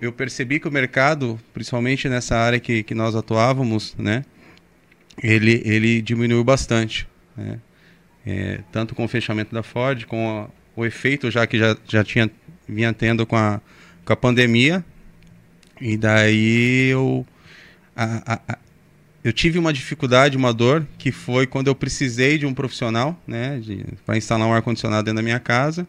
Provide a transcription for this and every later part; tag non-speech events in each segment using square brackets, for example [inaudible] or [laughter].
eu percebi que o mercado, principalmente nessa área que, que nós atuávamos, né, ele, ele diminuiu bastante. Né? É, tanto com o fechamento da Ford, com a, o efeito já que já, já tinha, vinha tendo com a, com a pandemia. E daí eu, a, a, eu tive uma dificuldade, uma dor, que foi quando eu precisei de um profissional né, para instalar um ar-condicionado dentro da minha casa.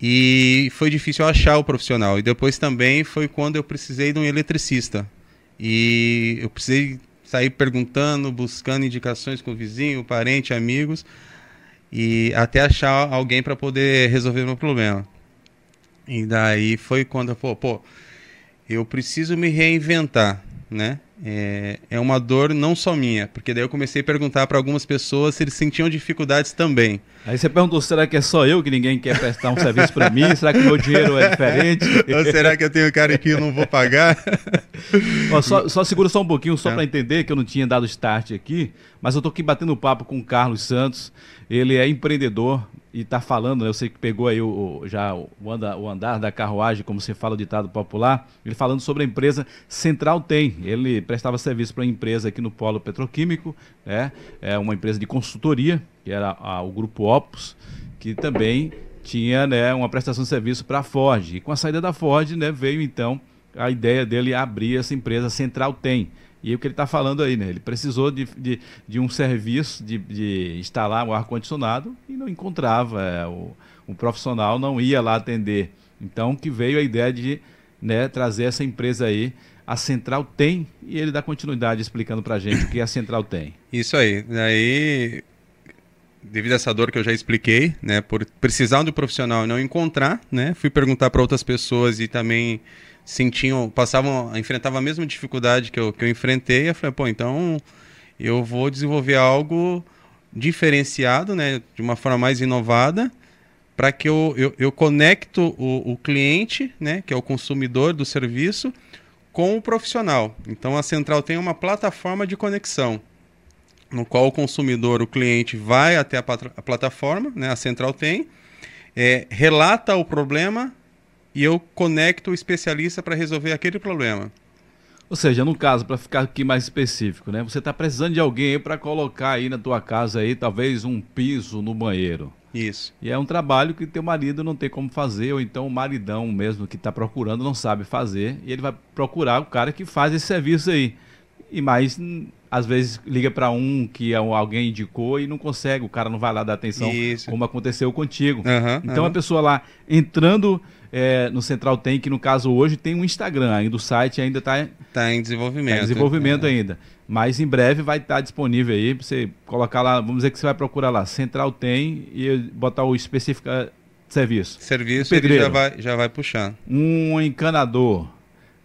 E foi difícil achar o profissional. E depois também foi quando eu precisei de um eletricista. E eu precisei sair perguntando, buscando indicações com o vizinho, parente, amigos, e até achar alguém para poder resolver meu problema. E daí foi quando eu, pô, pô, eu preciso me reinventar, né? é, é uma dor não só minha, porque daí eu comecei a perguntar para algumas pessoas se eles sentiam dificuldades também. Aí você perguntou, será que é só eu que ninguém quer prestar um serviço para mim? Será que meu dinheiro é diferente? [laughs] Ou será que eu tenho cara que eu não vou pagar? [laughs] Ó, só, só, segura só um pouquinho, só é. para entender que eu não tinha dado start aqui, mas eu tô aqui batendo papo com o Carlos Santos, ele é empreendedor, e está falando, né, eu sei que pegou aí o, o já o andar, o andar, da carruagem, como se fala o ditado popular, ele falando sobre a empresa Central Tem. Ele prestava serviço para uma empresa aqui no Polo Petroquímico, né, é uma empresa de consultoria, que era a, o Grupo Opus, que também tinha né, uma prestação de serviço para a Ford. E com a saída da Ford, né, veio então a ideia dele abrir essa empresa Central Tem. E o que ele está falando aí, né? Ele precisou de, de, de um serviço, de, de instalar um ar-condicionado e não encontrava. É, o, profissional não ia lá atender. Então que veio a ideia de né, trazer essa empresa aí. A Central tem, e ele dá continuidade explicando para a gente o que a Central tem. Isso aí. Daí, devido a essa dor que eu já expliquei, né, por precisar do profissional e não encontrar, né, fui perguntar para outras pessoas e também sentiam, passavam, enfrentavam a mesma dificuldade que eu, que eu enfrentei, eu falei, pô, então eu vou desenvolver algo diferenciado, né, de uma forma mais inovada, para que eu, eu, eu conecto o, o, cliente, né, que é o consumidor do serviço, com o profissional. Então a Central tem uma plataforma de conexão, no qual o consumidor, o cliente, vai até a, a plataforma, né, a Central tem, é, relata o problema, e eu conecto o especialista para resolver aquele problema. Ou seja, no caso, para ficar aqui mais específico, né? Você está precisando de alguém para colocar aí na tua casa aí, talvez um piso no banheiro. Isso. E é um trabalho que teu marido não tem como fazer, ou então o maridão mesmo que está procurando não sabe fazer, e ele vai procurar o cara que faz esse serviço aí. E mais, às vezes liga para um que é alguém indicou e não consegue, o cara não vai lá dar atenção, Isso. como aconteceu contigo. Uhum, então uhum. a pessoa lá entrando é, no Central tem, que no caso hoje tem um Instagram, ainda o site ainda está tá em desenvolvimento. Tá em desenvolvimento é. ainda. Mas em breve vai estar tá disponível aí para você colocar lá, vamos dizer que você vai procurar lá, Central tem e botar o específico serviço. Serviço ele já vai, já vai puxar. Um encanador.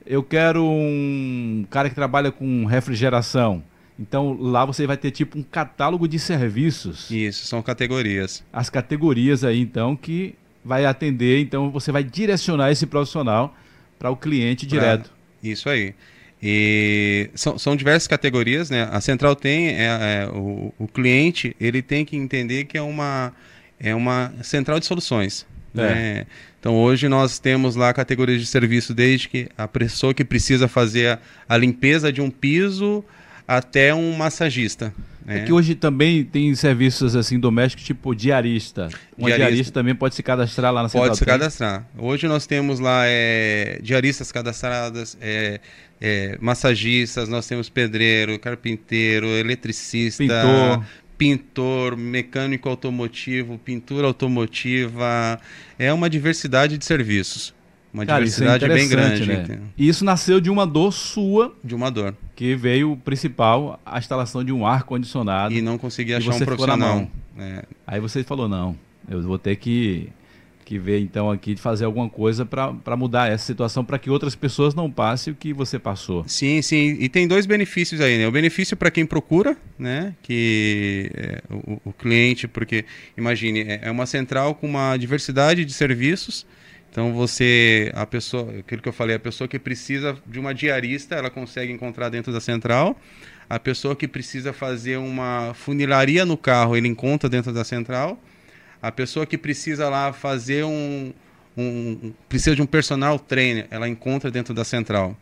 Eu quero um cara que trabalha com refrigeração. Então lá você vai ter tipo um catálogo de serviços. Isso, são categorias. As categorias aí então que vai atender, então você vai direcionar esse profissional para o cliente direto. isso aí. E são, são diversas categorias, né? A central tem é, é, o, o cliente ele tem que entender que é uma é uma central de soluções. É. Né? Então hoje nós temos lá categorias de serviço desde que a pessoa que precisa fazer a, a limpeza de um piso até um massagista. É. é. que hoje também tem serviços assim domésticos, tipo diarista. Um diarista, diarista também pode se cadastrar lá na Central Pode se cadastrar. Hoje nós temos lá é, diaristas cadastradas, é, é, massagistas, nós temos pedreiro, carpinteiro, eletricista, pintor. pintor, mecânico automotivo, pintura automotiva. É uma diversidade de serviços. Uma Cara, é diversidade é bem grande. Né? E isso nasceu de uma dor sua. De uma dor. Que veio o principal, a instalação de um ar-condicionado. E não conseguia achar um profissional. É. Aí você falou, não, eu vou ter que, que ver então aqui de fazer alguma coisa para mudar essa situação, para que outras pessoas não passem o que você passou. Sim, sim. E tem dois benefícios aí, né? O benefício para quem procura, né? Que é, o, o, cliente, porque imagine, é, é uma central com uma diversidade de serviços então você, a pessoa, aquilo que eu falei, a pessoa que precisa de uma diarista, ela consegue encontrar dentro da central. A pessoa que precisa fazer uma funilaria no carro, ele encontra dentro da central. A pessoa que precisa lá fazer um, um, precisa de um personal trainer, ela encontra dentro da central.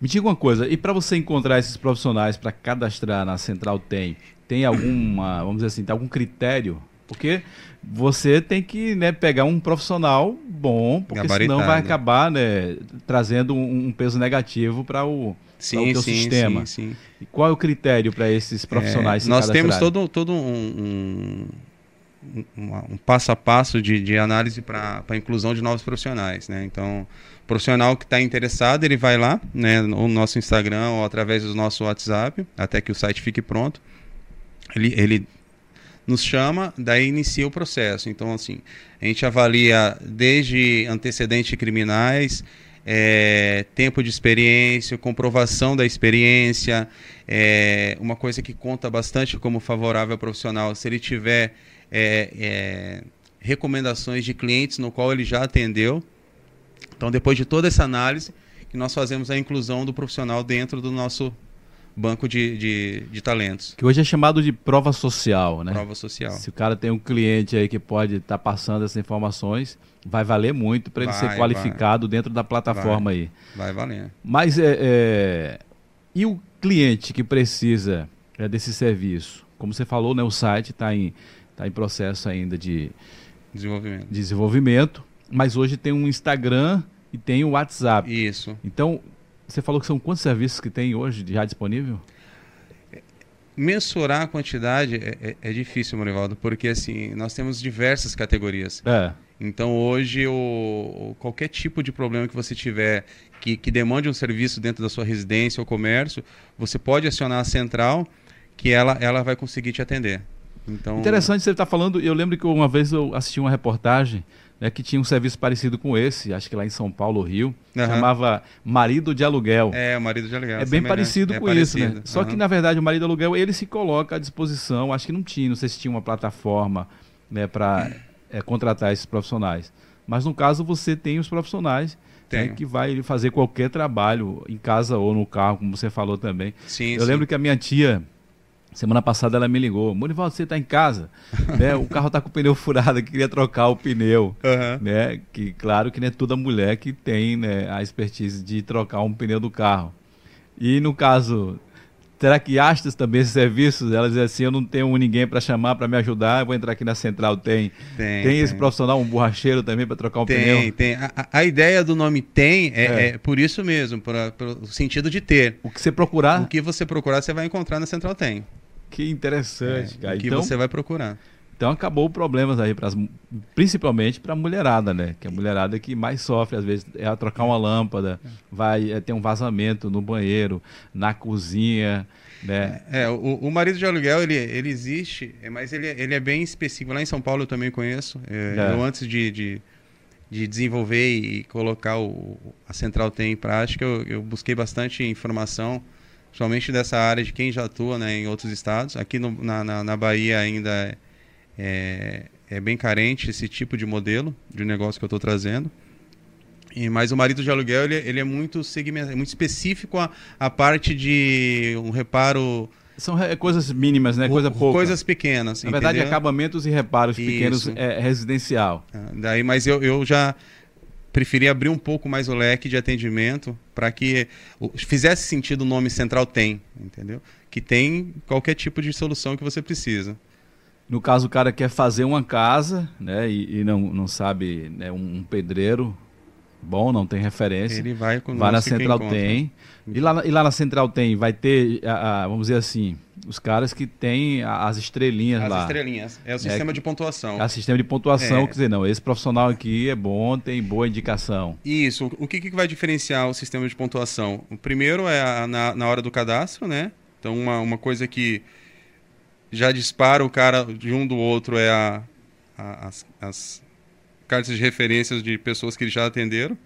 Me diga uma coisa, e para você encontrar esses profissionais para cadastrar na central tem, tem alguma, vamos dizer assim, tem algum critério? Porque você tem que né, pegar um profissional bom, porque senão vai acabar né, trazendo um, um peso negativo para o, sim, sim, sistema. Sim, sim. E qual é o critério para esses profissionais? É, nós temos todo, todo um, um, um, passo a passo de, de análise para a inclusão de novos profissionais. Né? Então, o profissional que está interessado, ele vai lá né, no nosso Instagram ou através do nosso WhatsApp, até que o site fique pronto. Ele, ele nos chama, daí inicia o processo. Então, assim, a gente avalia desde antecedentes criminais, é, tempo de experiência, comprovação da experiência, é, uma coisa que conta bastante como favorável ao profissional, se ele tiver é, é recomendações de clientes no qual ele já atendeu. Então, depois de toda essa análise, nós fazemos a inclusão do profissional dentro do nosso banco de, de, de, talentos. Que hoje é chamado de prova social, né? Prova social. Se o cara tem um cliente aí que pode estar tá passando essas informações, vai valer muito para ele ser qualificado vai. dentro da plataforma vai. aí. Vai valer. Mas é, é, e o cliente que precisa é, desse serviço? Como você falou, né, o site está em, tá em processo ainda de desenvolvimento. desenvolvimento, mas hoje tem um Instagram e tem o WhatsApp. Isso. Então, você falou que são quantos serviços que tem hoje já disponível? Mensurar a quantidade é, é, é difícil, Morivaldo, porque assim, nós temos diversas categorias. É. Então hoje o, qualquer tipo de problema que você tiver que, que demande um serviço dentro da sua residência ou comércio, você pode acionar a central que ela, ela vai conseguir te atender. Então... Interessante você estar tá falando. Eu lembro que uma vez eu assisti uma reportagem né, que tinha um serviço parecido com esse, acho que lá em São Paulo, Rio, uhum. chamava Marido de Aluguel. É, o Marido de Aluguel. É bem parecido é com parecido. isso, né? Só que, na verdade, o Marido de Aluguel, ele se coloca à disposição, acho que não tinha, não sei se tinha uma plataforma né, para é, contratar esses profissionais. Mas, no caso, você tem os profissionais né, que vai fazer qualquer trabalho, em casa ou no carro, como você falou também. Sim, Eu sim. lembro que a minha tia Semana passada ela me ligou, Monivaldo, você está em casa? [laughs] né? O carro está com o pneu furado, queria trocar o pneu. Uhum. Né? Que claro que não é toda mulher que tem né, a expertise de trocar um pneu do carro. E no caso, será que Astas também esses serviços? Ela diz assim, eu não tenho ninguém para chamar para me ajudar, eu vou entrar aqui na central, tem. Tem, tem esse profissional, um borracheiro também para trocar um tem, pneu? Tem, tem. A, a, ideia do nome tem é, é. é por isso mesmo, pelo sentido de ter. O que você procurar? O que você procurar, você vai encontrar na central tem. Que interessante, é, cara. Que então, você vai procurar. Então acabou problemas aí, pras, principalmente para a mulherada, né? Que é a mulherada que mais sofre, às vezes, é a trocar uma lâmpada, vai é, ter um vazamento no banheiro, na cozinha, né? É, o, o marido de aluguel, ele, ele existe, é, mas ele, ele é bem específico. Lá em São Paulo eu também conheço. É, é. Eu, antes de, de, de, desenvolver e colocar o, a Central Tem em prática, eu, eu busquei bastante informação somente dessa área de quem já atua né, em outros estados. Aqui no, na, na, na, Bahia ainda é, é, bem carente esse tipo de modelo de negócio que eu estou trazendo. E, mas o marido de aluguel ele, ele é muito segmento, é muito específico a, a parte de um reparo são coisas mínimas, né? Coisa pouca. Coisas pequenas. Na entendeu? verdade, acabamentos e reparos pequenos é residencial. Ah, daí, mas eu, eu já preferi abrir um pouco mais o leque de atendimento para que fizesse sentido o nome Central Tem, entendeu? Que tem qualquer tipo de solução que você precisa. No caso, o cara quer fazer uma casa, né, e, e não, não sabe, né, um pedreiro bom, não tem referência. Ele vai com Vai na Central Tem. E lá, e lá na Central Tem, vai ter, a, a, vamos dizer assim, os caras que têm as estrelinhas as lá. As estrelinhas. É o sistema é, de pontuação. É o sistema de pontuação, é. quer dizer, não, esse profissional aqui é bom, tem boa indicação. Isso. O que, que vai diferenciar o sistema de pontuação? O primeiro é a, na, na hora do cadastro, né? Então, uma, uma coisa que já dispara o cara de um do outro é a, a as, as cartas de referências de pessoas que já atenderam.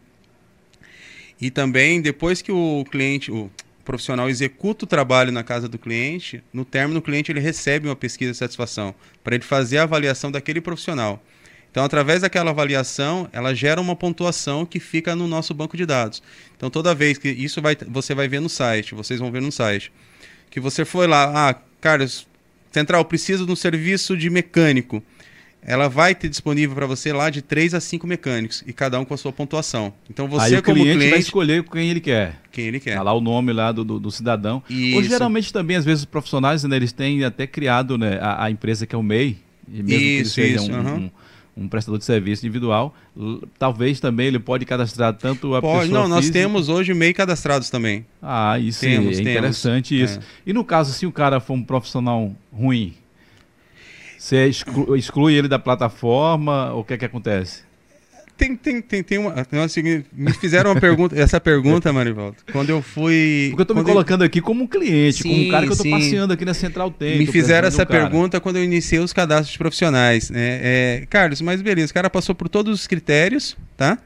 E também, depois que o cliente, o profissional executa o trabalho na casa do cliente, no término, o cliente ele recebe uma pesquisa de satisfação para ele fazer a avaliação daquele profissional. Então, através daquela avaliação, ela gera uma pontuação que fica no nosso banco de dados. Então, toda vez que isso vai, você vai ver no site, vocês vão ver no site, que você foi lá, ah, Carlos, Central, preciso de um serviço de mecânico ela vai ter disponível para você lá de 3 a 5 mecânicos, e cada um com a sua pontuação. Então você, Aí o como cliente, cliente, vai escolher quem ele quer. quem ele quer. Tá lá o nome lá do, do, do cidadão. Isso. Ou geralmente também, às vezes, os profissionais, né, eles têm até criado né, a, a empresa que é o MEI, e mesmo que ele Isso, seja isso, um, aham. um, um prestador de serviço individual, talvez também ele pode cadastrar tanto a Pode, pessoa não, nós física- temos hoje MEI cadastrados também. Ah, isso Temos, é temos. interessante isso. É. E no caso, se o cara for um profissional ruim, você exclu- exclui ele da plataforma, ou o que é que acontece? Tem, tem, tem, tem uma. não, assim, me fizeram uma pergunta, [laughs] essa pergunta, Marivaldo, quando eu fui. Porque eu tô me quando eu- colocando aqui como um cliente, como um Sim, cara que eu tô sim. passeando aqui na Central Tem. Me fizeram um essa pergunta quando eu iniciei os cadastros profissionais. Né? É, Carlos, mas beleza, o cara passou por todos os critérios, tá?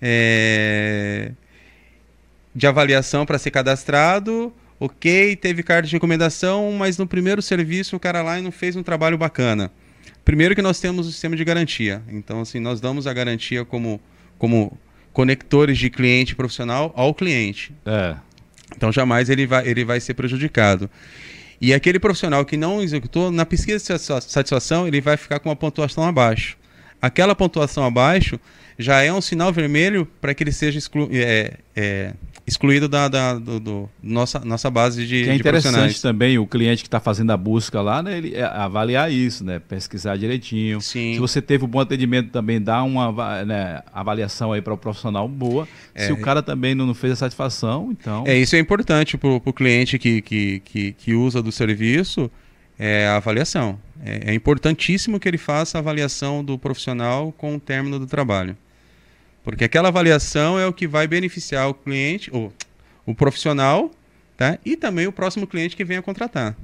É, de avaliação para ser cadastrado, ok, teve carta de recomendação, mas no primeiro serviço o cara lá não fez um trabalho bacana. Primeiro que nós temos o sistema de garantia. Então, assim, nós damos a garantia como, como conectores de cliente profissional ao cliente. É. Então jamais ele vai, ele vai ser prejudicado. E aquele profissional que não executou, na pesquisa de satisfa- satisfação, ele vai ficar com uma pontuação abaixo. Aquela pontuação abaixo já é um sinal vermelho para que ele seja exclu- é, é, excluído da, da do, do- nossa, nossa base de, Que é interessante também o cliente que está fazendo a busca lá, né, ele é, avaliar isso, né, pesquisar direitinho. Sim. Se você teve um bom atendimento também, dá uma né, avaliação aí para o profissional boa. Se É. o cara também não, não fez a satisfação, então. É, isso é importante para o cliente que, que, que, que usa do serviço, é a avaliação. É, é importantíssimo que ele faça a avaliação do profissional com o término do trabalho. Porque aquela avaliação é o que vai beneficiar o cliente, ou o profissional, tá? e também o próximo cliente que venha contratar.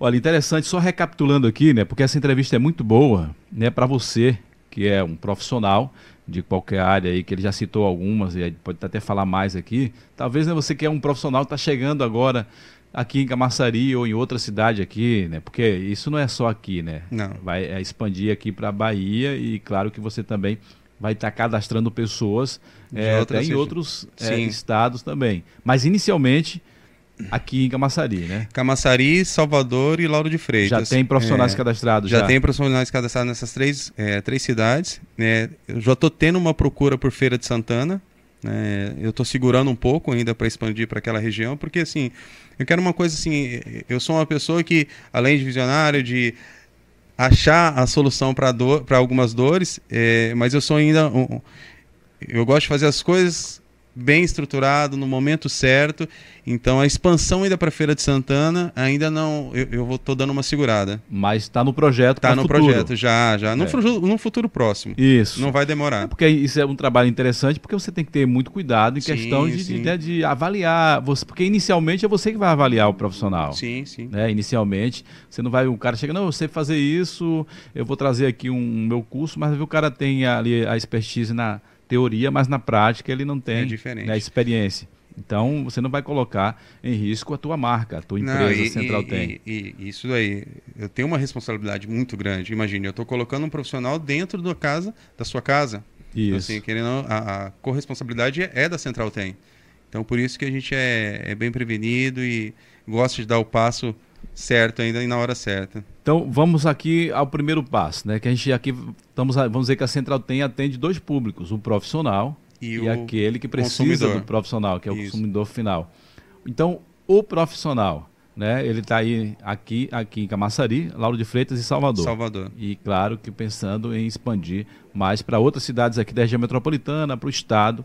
Olha, interessante, só recapitulando aqui, né, porque essa entrevista é muito boa, né, para você que é um profissional de qualquer área aí, que ele já citou algumas e pode até falar mais aqui. Talvez né, você que é um profissional que está chegando agora aqui em Camaçari ou em outra cidade aqui, né, porque isso não é só aqui, né, Não. vai é, expandir aqui para a Bahia e claro que você também vai estar cadastrando pessoas é, até em outros é, estados também, mas inicialmente aqui em Camaçari, né? Camaçari, Salvador e Lauro de Freitas. Já tem profissionais É, cadastrados? Já, tem profissionais cadastrados nessas três, é, três cidades. né? eu já estou tendo uma procura por Feira de Santana. né? eu estou segurando um pouco ainda para expandir para aquela região, porque assim, eu quero uma coisa assim. Eu sou uma pessoa que, além de visionário, de achar a solução para para algumas dores, é, mas eu sou ainda. um- eu gosto de fazer as coisas bem estruturado, no momento certo. Então a expansão ainda para Feira de Santana ainda não. Eu, eu vou tô dando uma segurada. Mas está no projeto. Tá pra no futuro. projeto, já, já. No, É. futuro, no futuro próximo. Isso. Não vai É demorar. porque isso é um trabalho interessante, porque você tem que ter muito cuidado em Sim, questão de, de, sim. né, de avaliar. Você, porque inicialmente é você que vai avaliar o profissional. Sim, sim. Né? Inicialmente, você não vai. O cara chega, não, eu sei fazer isso, eu vou trazer aqui um meu curso, mas o cara tem ali a expertise na teoria, mas na prática ele não tem É né, experiência. Então você não vai colocar em risco a tua marca, a tua Não, empresa e- Central e- tem. E, e isso aí, eu tenho uma responsabilidade muito grande. Imagine, eu estou colocando um profissional dentro da casa, da sua casa. Então, Isso. Assim, querendo, não, a, a corresponsabilidade é, é da Central Tem. Então, por isso que a gente é, é bem prevenido e gosta de dar o passo certo ainda e na hora certa. Então vamos aqui ao primeiro passo, né? Que a gente aqui estamos, vamos dizer que a Central tem atende dois públicos, o profissional E, e, o aquele que precisa consumidor. do profissional, que é o Isso. consumidor final. Então o profissional, né? Ele está aí aqui, aqui em Camaçari, Lauro de Freitas e Salvador. Salvador. E claro que pensando em expandir mais para outras cidades aqui da região metropolitana, para o estado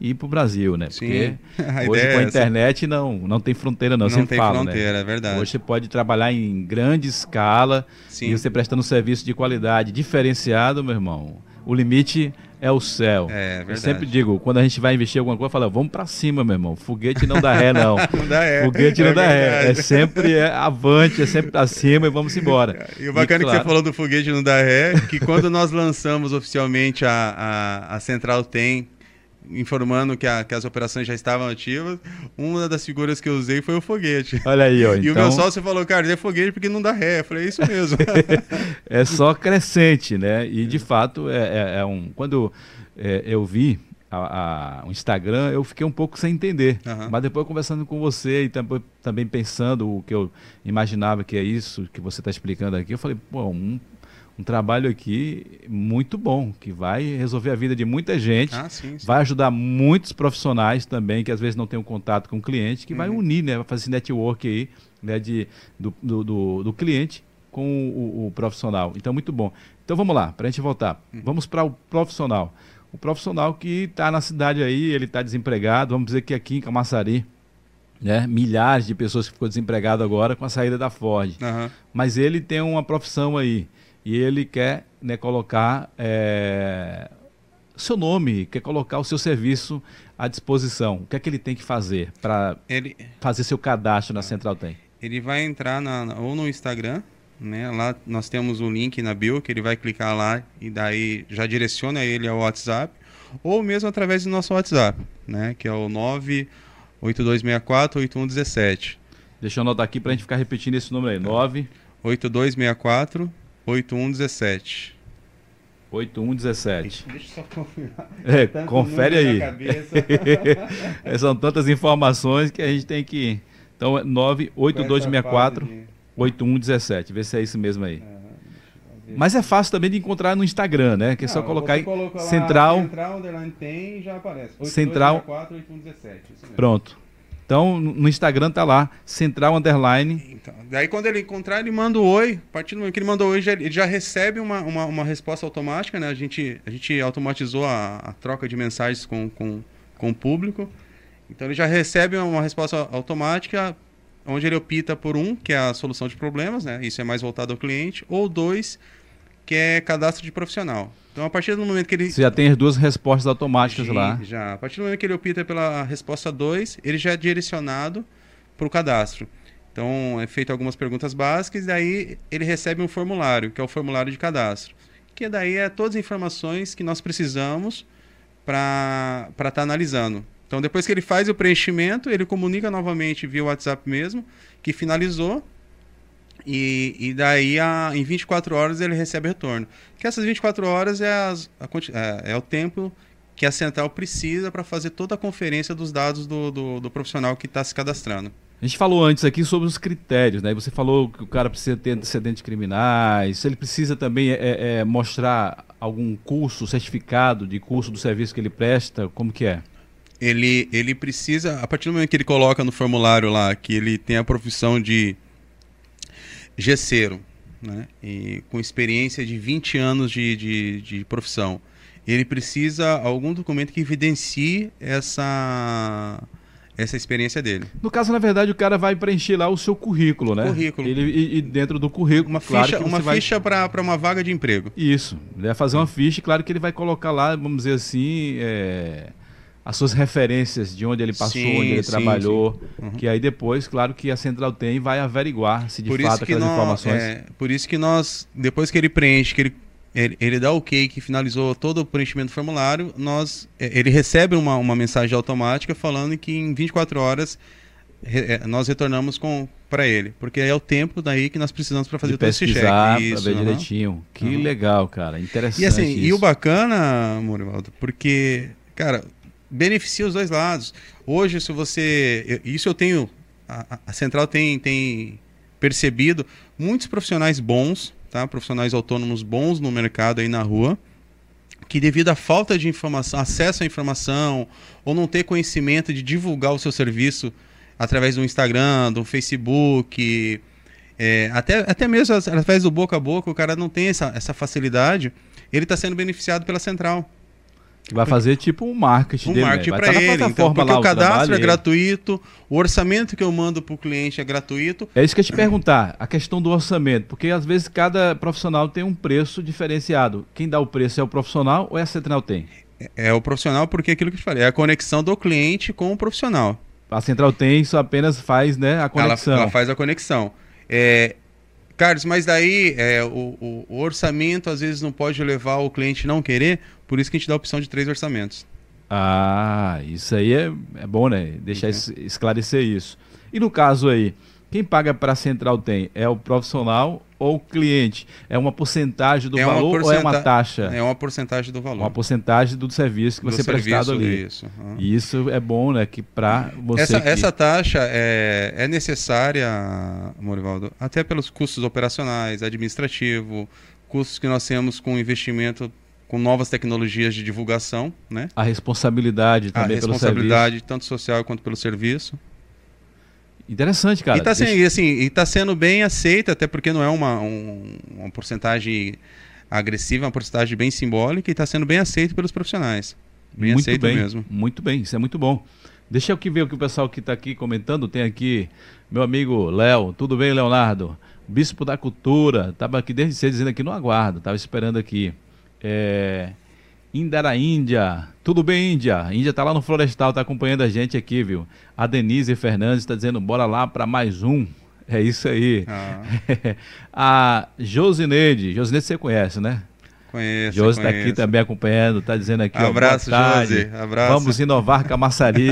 e para o Brasil, né? Sim. Porque [laughs] hoje com a é internet não, não tem fronteira não, eu Não sempre tem falo, né? fronteira, é verdade. Hoje você pode trabalhar em grande escala Sim. e você prestando um serviço de qualidade diferenciado, meu irmão. O limite é o céu. É Eu verdade. sempre digo, quando a gente vai investir em alguma coisa, fala, vamos para cima, meu irmão. Foguete não dá ré, não. [laughs] Não dá ré. Foguete não É dá ré. É verdade. sempre é avante, é sempre para cima e vamos embora. [laughs] E o bacana que claro, você falou do foguete não dá ré, que quando nós lançamos oficialmente a, a, a Central Tem, informando que, a- que as operações já estavam ativas, uma das figuras que eu usei foi o foguete. Olha aí, ó. E o Então, meu sócio falou, cara, é foguete porque não dá ré. Eu falei, é isso mesmo. [laughs] é só crescente, né? E de fato é, é- é um. Quando é, eu vi a- a- o Instagram, eu fiquei um pouco sem entender. Aham. Mas depois conversando com você e tam- também pensando o que eu imaginava que é isso que você está explicando aqui, eu falei, pô, um, um trabalho aqui muito bom, que vai resolver a vida de muita gente, Ah, sim, sim. vai ajudar muitos profissionais também, que às vezes não tem um contato com o cliente, que vai Uhum. unir, né? Vai fazer esse network aí, né? De, do, do, do, cliente com o, o profissional. Então, muito bom. Então, vamos lá, para a gente voltar. Uhum. Vamos para o profissional. O profissional que está na cidade aí, ele está desempregado, vamos dizer que aqui em Camaçari, né? Milhares de pessoas que ficou desempregado agora com a saída da Ford Aham. mas ele tem uma profissão aí e ele quer né, colocar é, seu nome, quer colocar o seu serviço à disposição. O que é que ele tem que fazer para Ele, fazer seu cadastro na Central Tem? ele vai entrar na, ou no Instagram, né? Lá nós temos o link na bio que ele vai clicar lá e daí já direciona ele ao WhatsApp, ou mesmo através do nosso WhatsApp, né? Que é o 982648117. Deixa eu anotar aqui para a gente ficar repetindo esse número aí. 9 8264 8117. 8117. Deixa eu só confirmar. [laughs] É, Tanto confere aí. [laughs] É, São tantas informações que a gente tem que. Então, é 98264 8117. Vê se é isso mesmo aí. Mas é fácil também de encontrar no Instagram, né? Que é só Não, colocar aí Central. Central underline tem e já aparece. Central- 8264 8117. Isso mesmo. Pronto. Então, no Instagram tá lá, Central Underline. Então, daí quando ele encontrar, ele manda o oi. A partir do momento que ele mandou oi, já- ele já recebe uma, uma, uma resposta automática, né? A gente, a gente automatizou a, a troca de mensagens com, com, com o público. Então ele já recebe uma resposta automática, onde ele opta por um, que é a solução de problemas, né? Isso é mais voltado ao cliente, ou dois, que é cadastro de profissional. Então a partir do momento que ele Você já tem as duas respostas automáticas lá. Já. A partir do momento que ele opta pela resposta 2, ele já é direcionado para o cadastro. Então, é feito algumas perguntas básicas e daí ele recebe um formulário, que é o formulário de cadastro. Que daí é todas as informações que nós precisamos para estar analisando. Então, depois que ele faz o preenchimento, ele comunica novamente via WhatsApp mesmo, que finalizou. E, e daí, a, em 24 horas, ele recebe retorno. Que essas 24 horas é, as- a é, é o tempo que a central precisa para fazer toda a conferência dos dados do, do, do profissional que está se cadastrando. A gente falou antes aqui sobre os critérios, né? Você falou que o cara precisa ter antecedentes criminais, ele precisa também é, é, mostrar algum curso, certificado de curso do serviço que ele presta, como que é? Ele, ele precisa, a partir do momento que ele coloca no formulário lá que ele tem a profissão de gesseiro, né? E com experiência de 20 anos de, de, de profissão, ele precisa algum documento que evidencie essa, essa experiência dele. No caso, na verdade, o cara vai preencher lá o seu currículo, né? Currículo. Ele, e, e dentro do currículo, Uma claro ficha, uma vai- ficha para uma vaga de emprego. Isso. Ele vai fazer uma ficha, claro que ele vai colocar lá, vamos dizer assim, é, as suas referências de onde ele passou, Sim, onde ele sim, trabalhou. Uhum. Que aí depois, claro que a Central tem e vai averiguar se de por fato isso que aquelas nós, informações. é, por isso que nós, depois que ele preenche, que ele, ele, ele dá o ok, que finalizou todo o preenchimento do formulário, nós, é, ele recebe uma, uma mensagem automática falando que em 24 horas re- é, nós retornamos com para ele, porque é o tempo daí que nós precisamos para fazer de todo esse pra Isso, ver direitinho. Que Aham. legal, cara. Interessante. E assim, e isso. o bacana, Morivaldo, porque, cara, beneficia os dois lados. Hoje, se você. Isso eu tenho. A, a- Central tem, tem percebido muitos profissionais bons, tá? Profissionais autônomos bons no mercado aí na rua, que devido à falta de informação, acesso à informação, ou não ter conhecimento de divulgar o seu serviço através do Instagram, do Facebook, é, até, até mesmo através do boca a boca, o cara não tem essa, essa facilidade, ele está sendo beneficiado pela central. Vai fazer tipo um marketing Um dele, né? marketing Vai para tá ele. Então, plataforma porque lá, o cadastro é gratuito, o orçamento que eu mando para o cliente é gratuito. É isso que eu ia te perguntar, a questão do orçamento, porque às vezes cada profissional tem um preço diferenciado. Quem dá o preço é o profissional ou é a Central tem? É, é o profissional, porque aquilo que eu te falei, é a conexão do cliente com o profissional. A Central tem, só apenas faz né, a Ela, conexão. ela faz a conexão. É, Carlos, mas daí é, o, o- o orçamento às vezes não pode levar o cliente não querer, por isso que a gente dá a opção de três orçamentos. Ah, isso aí é, é bom, né? Deixar Uhum. es- esclarecer isso. E no caso aí, quem paga para a Central tem? É o profissional ou o cliente? É uma porcentagem do É valor ou é uma porcenta- taxa? É uma porcentagem do valor. Uma porcentagem do serviço que do vai ser prestado serviço, ali. Isso. aham. E isso é bom, né? Que para você. Essa, que- essa taxa é, é necessária, Morivaldo, até pelos custos operacionais, administrativo, custos que nós temos com investimento com novas tecnologias de divulgação, né? A responsabilidade também a responsabilidade tanto social quanto pelo serviço. Interessante, cara. E está sendo, Deixa... assim, tá sendo bem aceita, até porque não é uma, um, uma porcentagem agressiva, é uma porcentagem bem simbólica e está sendo bem aceito pelos profissionais. Bem muito aceito bem, mesmo. Muito bem, isso é muito bom. Deixa eu que ver o que o pessoal que está aqui comentando. Tem aqui meu amigo Léo. Tudo bem, Leonardo? Bispo da Cultura. Estava aqui desde cedo dizendo aqui no aguardo. Estava esperando aqui. É... Indara Índia. Tudo bem, Índia? Índia está lá no Florestal, está acompanhando a gente aqui, viu? A Denise Fernandes está dizendo, bora lá para mais um. É isso aí. Ah. [laughs] a Josineide. Josineide você conhece, né? Conheço. Josi está aqui também acompanhando, está dizendo aqui. Abraço, ó, Josi. Abraço. Vamos inovar Camaçari.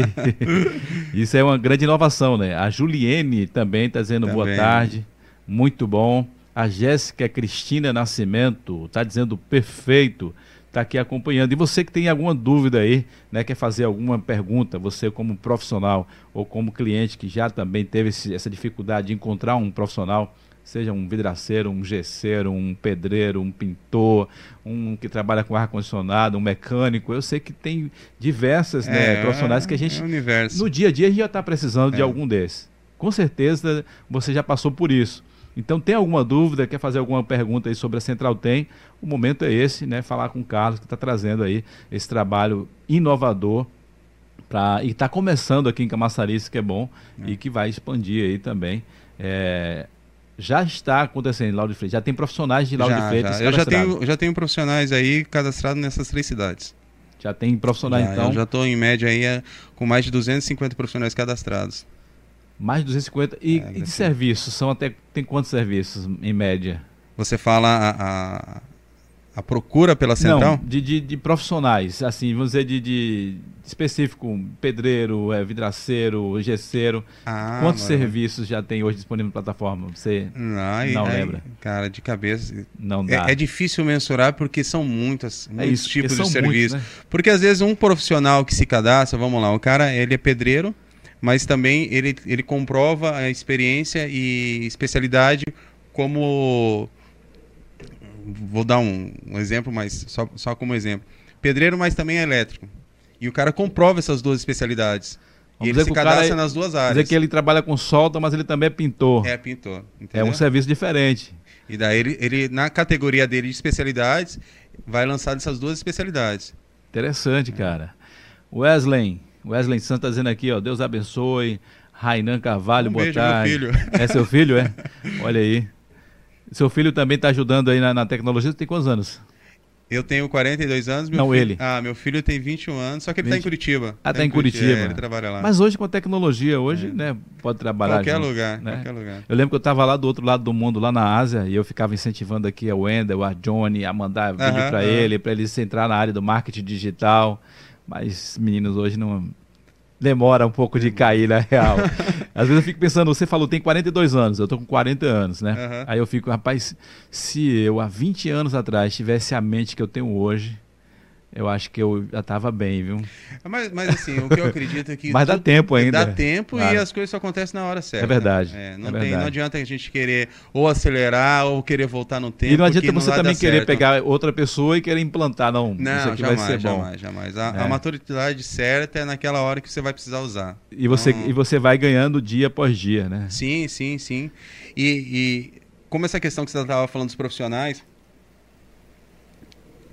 [laughs] Isso é uma grande inovação, né? A Juliene também está dizendo também. boa tarde. Muito bom. A Jéssica Cristina Nascimento está dizendo perfeito está aqui acompanhando. E você que tem alguma dúvida aí, né, quer fazer alguma pergunta, você como profissional ou como cliente que já também teve esse, essa dificuldade de encontrar um profissional, seja um vidraceiro, um gesseiro, um pedreiro, um pintor, um que trabalha com ar-condicionado, um mecânico. Eu sei que tem diversas né, é, profissionais que a gente, é no dia a dia, a gente já está precisando é. de algum desses. Com certeza você já passou por isso. Então, tem alguma dúvida, quer fazer alguma pergunta aí sobre a Central Tem? O momento é esse, né? Falar com o Carlos, que está trazendo aí esse trabalho inovador pra, e está começando aqui em Camaçari, isso que é bom, é. e que vai expandir aí também. É, já está acontecendo em Lauro de Freitas, já tem profissionais de Lauro já, de Freitas já. Eu já tenho, já tenho profissionais aí cadastrados nessas três cidades. Já tem profissionais, já, então? Já estou em média aí é, com mais de 250 profissionais cadastrados. Mais de 250. E, é, e de serviços? São até. Tem quantos serviços em média? Você fala a, a, a procura pela central? Não, de, de, de, profissionais, assim, vamos dizer, de, de específico, pedreiro, é, vidraceiro, gesseiro. Ah, Quantos mano. serviços já tem hoje disponível na plataforma? Você não, não aí, lembra? Cara, de cabeça. Não dá. É, é difícil mensurar porque são muitas, é muitos é isso, tipos de serviços. Né? Porque às vezes um profissional que se cadastra, vamos lá, o cara ele é pedreiro, mas também ele, ele comprova a experiência e especialidade como vou dar um, um, exemplo, mas só, só como exemplo. Pedreiro, mas também é elétrico. E o cara comprova essas duas especialidades. Vamos e ele se cadastra é, nas duas áreas. Dizer que ele trabalha com solda, mas ele também é pintor. É pintor. Entendeu? É um serviço diferente. E daí ele, ele, na categoria dele de especialidades, vai lançar essas duas especialidades. Interessante, cara. Wesley, Wesley Santos está dizendo aqui, ó, Deus abençoe. Rainan Carvalho, um boa beijo, tarde. Meu filho. É seu filho, é? [laughs] Olha aí. Seu filho também está ajudando aí na, na tecnologia. Você tem quantos anos? Eu tenho 42 anos. Não, filho... ele. Ah, meu filho tem 21 anos, só que ele está em Curitiba. Ah, está em Curitiba. Curitiba. É, ele trabalha lá. Mas hoje com a tecnologia, hoje, é. né, pode trabalhar. Qualquer junto, lugar, né? qualquer lugar. Eu lembro que eu estava lá do outro lado do mundo, lá na Ásia, e eu ficava incentivando aqui a Wendel, a Johnny, a mandar vídeo uh -huh, para uh -huh. ele, para ele entrar na área do marketing digital. Mas meninos hoje não, demora um pouco de cair na real. [laughs] Às vezes eu fico pensando, você falou, tem 42 anos, eu tô com 40 anos, né? Uhum. Aí eu fico, rapaz, se eu há 20 anos atrás tivesse a mente que eu tenho hoje, eu acho que eu já estava bem, viu? Mas, mas assim, o que eu acredito é que. [laughs] mas dá tempo ainda. Dá tempo claro. e as coisas só acontecem na hora certa. É verdade. É, não, é tem, verdade. não adianta a gente querer ou acelerar ou querer voltar no tempo. E não adianta você também querer certo. pegar outra pessoa e querer implantar, não. Não, isso aqui jamais, vai ser jamais, bom. jamais. A, é. a, maturidade certa é naquela hora que você vai precisar usar. E você, então... e você vai ganhando dia após dia, né? Sim, sim, sim. E, e como essa questão que você estava falando dos profissionais,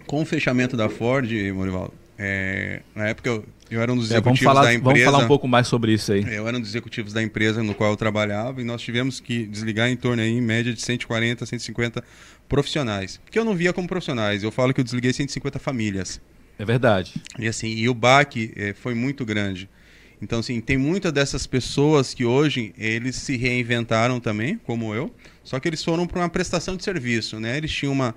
com o fechamento da Ford, Morivaldo, é, na época eu, eu, era um dos executivos é, falar, da empresa. Vamos falar um pouco mais sobre isso aí. Eu era um dos executivos da empresa no qual eu trabalhava e nós tivemos que desligar em torno aí, em média de 140, 150 profissionais. Que eu não via como profissionais, eu falo que eu desliguei 150 famílias. É verdade. E assim, e o baque é, foi muito grande. Então, assim, tem muitas dessas pessoas que hoje eles se reinventaram também, como eu, só que eles foram para uma prestação de serviço, né? Eles tinham uma,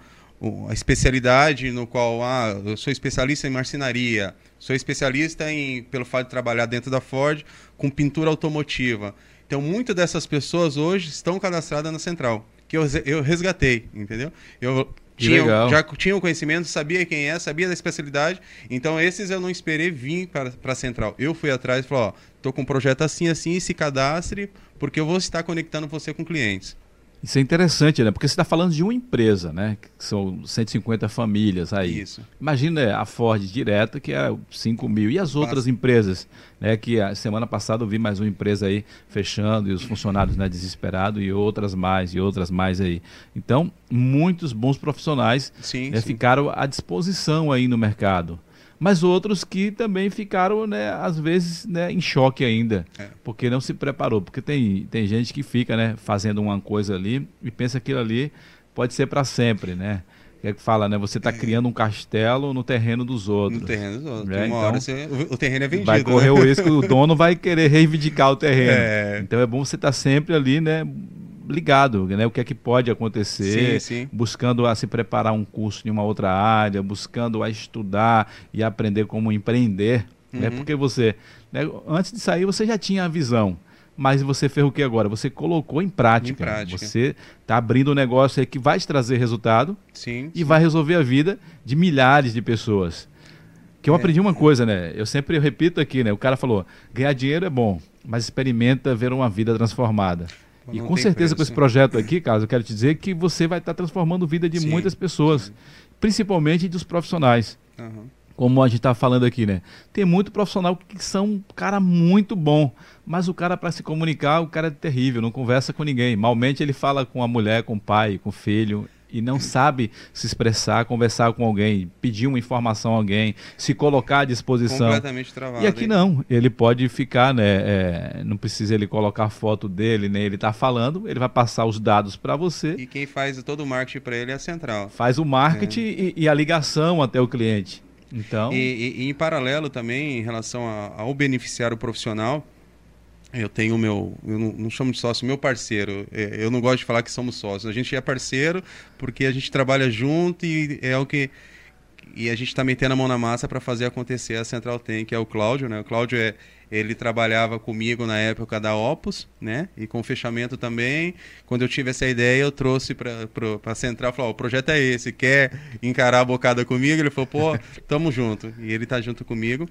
a especialidade no qual ah, eu sou especialista em marcenaria, sou especialista em pelo fato de trabalhar dentro da Ford com pintura automotiva. Então, muitas dessas pessoas hoje estão cadastradas na central, que eu, eu resgatei, entendeu? Eu tinha, já tinha o conhecimento, sabia quem é, sabia da especialidade. Então, esses eu não esperei vir para a central. Eu fui atrás e falei: Ó, tô com um projeto assim, assim, se cadastre, porque eu vou estar conectando você com clientes. Isso é interessante, né? Porque você está falando de uma empresa, né? Que são 150 famílias aí. Isso. Imagina a Ford direta, que é 5 mil. E as outras Passa. empresas, né? Que a semana passada eu vi mais uma empresa aí fechando e os funcionários né, desesperados e outras mais, e outras mais aí. Então, muitos bons profissionais sim, né, sim. ficaram à disposição aí no mercado mas outros que também ficaram, né, às vezes, né, em choque ainda, é. porque não se preparou. Porque tem, tem gente que fica, né, fazendo uma coisa ali e pensa que aquilo ali pode ser para sempre, né? É que fala, né? Você está é. criando um castelo no terreno dos outros. No terreno dos outros. Né? Então, você, o terreno é vendido. Vai correr né? o risco, o dono vai querer reivindicar o terreno. [laughs] É. Então é bom você estar tá sempre ali, né? Ligado, né? O que é que pode acontecer, sim, sim. buscando a se preparar um curso em uma outra área, buscando a estudar e aprender como empreender, né? uhum. né? Porque você, né, antes de sair, você já tinha a visão. Mas você fez o que agora? Você colocou em prática. Em prática. Você está abrindo um negócio aí que vai te trazer resultado sim, e vai resolver a vida de milhares de pessoas. Que eu é. aprendi uma coisa, né? Eu sempre repito aqui, né? O cara falou: ganhar dinheiro é bom, mas experimenta ver uma vida transformada. E com certeza preço, com esse projeto aqui, Carlos, eu quero te dizer que você vai estar transformando a vida de sim, muitas pessoas, sim. principalmente dos profissionais. Uhum. Como a gente está falando aqui, né? Tem muito profissional que são um cara muito bom, mas o cara para se comunicar, o cara é terrível, não conversa com ninguém. Malmente ele fala com a mulher, com o pai, com o filho, e não sabe se expressar, conversar com alguém, pedir uma informação a alguém, se colocar à disposição. Completamente travado. E aqui hein? não, ele pode ficar, né? É, não precisa ele colocar foto dele, nem né, ele está falando, ele vai passar os dados para você. E quem faz todo o marketing para ele é a central. Faz o marketing é. e, e, a ligação até o cliente. Então. E, e, e em paralelo também, em relação ao beneficiário profissional, eu tenho o meu, eu não, não, chamo de sócio, meu parceiro. É, eu não gosto de falar que somos sócios. A gente é parceiro porque a gente trabalha junto e é o que e a gente está metendo a mão na massa para fazer acontecer a Central Tem, que é o Cláudio, né? O Cláudio é ele trabalhava comigo na época da Opus, né? E com o fechamento também. Quando eu tive essa ideia, eu trouxe para a Central, falou: "O projeto é esse, quer encarar a bocada comigo?" Ele falou: "Pô, tamo junto". E ele está junto comigo.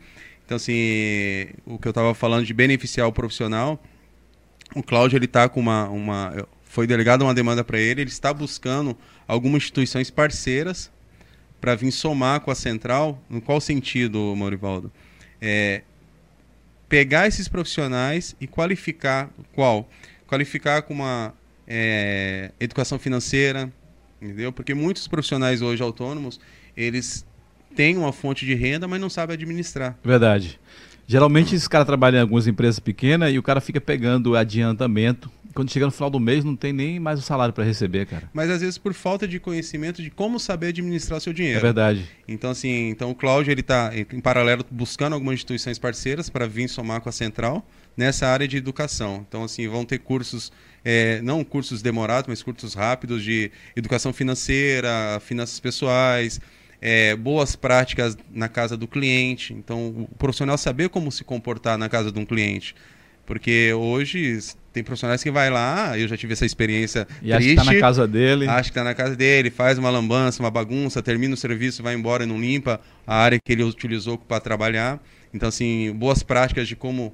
Então, assim, o que eu estava falando de beneficiar o profissional, o Cláudio, ele está com uma, uma... Foi delegada uma demanda para ele, ele está buscando algumas instituições parceiras para vir somar com a central. No qual sentido, Maurivaldo? É, pegar esses profissionais e qualificar qual? Qualificar com uma é, educação financeira, entendeu? Porque muitos profissionais hoje autônomos, eles tem uma fonte de renda, mas não sabe administrar. Verdade. Geralmente esse cara trabalha em algumas empresas pequenas e o cara fica pegando adiantamento. Quando chega no final do mês não tem nem mais o salário para receber, cara. Mas às vezes por falta de conhecimento de como saber administrar o seu dinheiro. É verdade. Então assim, então o Cláudio ele está em paralelo buscando algumas instituições parceiras para vir somar com a central nessa área de educação. Então assim vão ter cursos é, não cursos demorados, mas cursos rápidos de educação financeira, finanças pessoais, é, boas práticas na casa do cliente. Então, o profissional saber como se comportar na casa de um cliente. Porque hoje tem profissionais que vai lá, eu já tive essa experiência e triste, acha que está na casa dele. Acha que está na casa dele, faz uma lambança, uma bagunça, termina o serviço, vai embora e não limpa a área que ele utilizou para trabalhar. Então, assim, boas práticas de como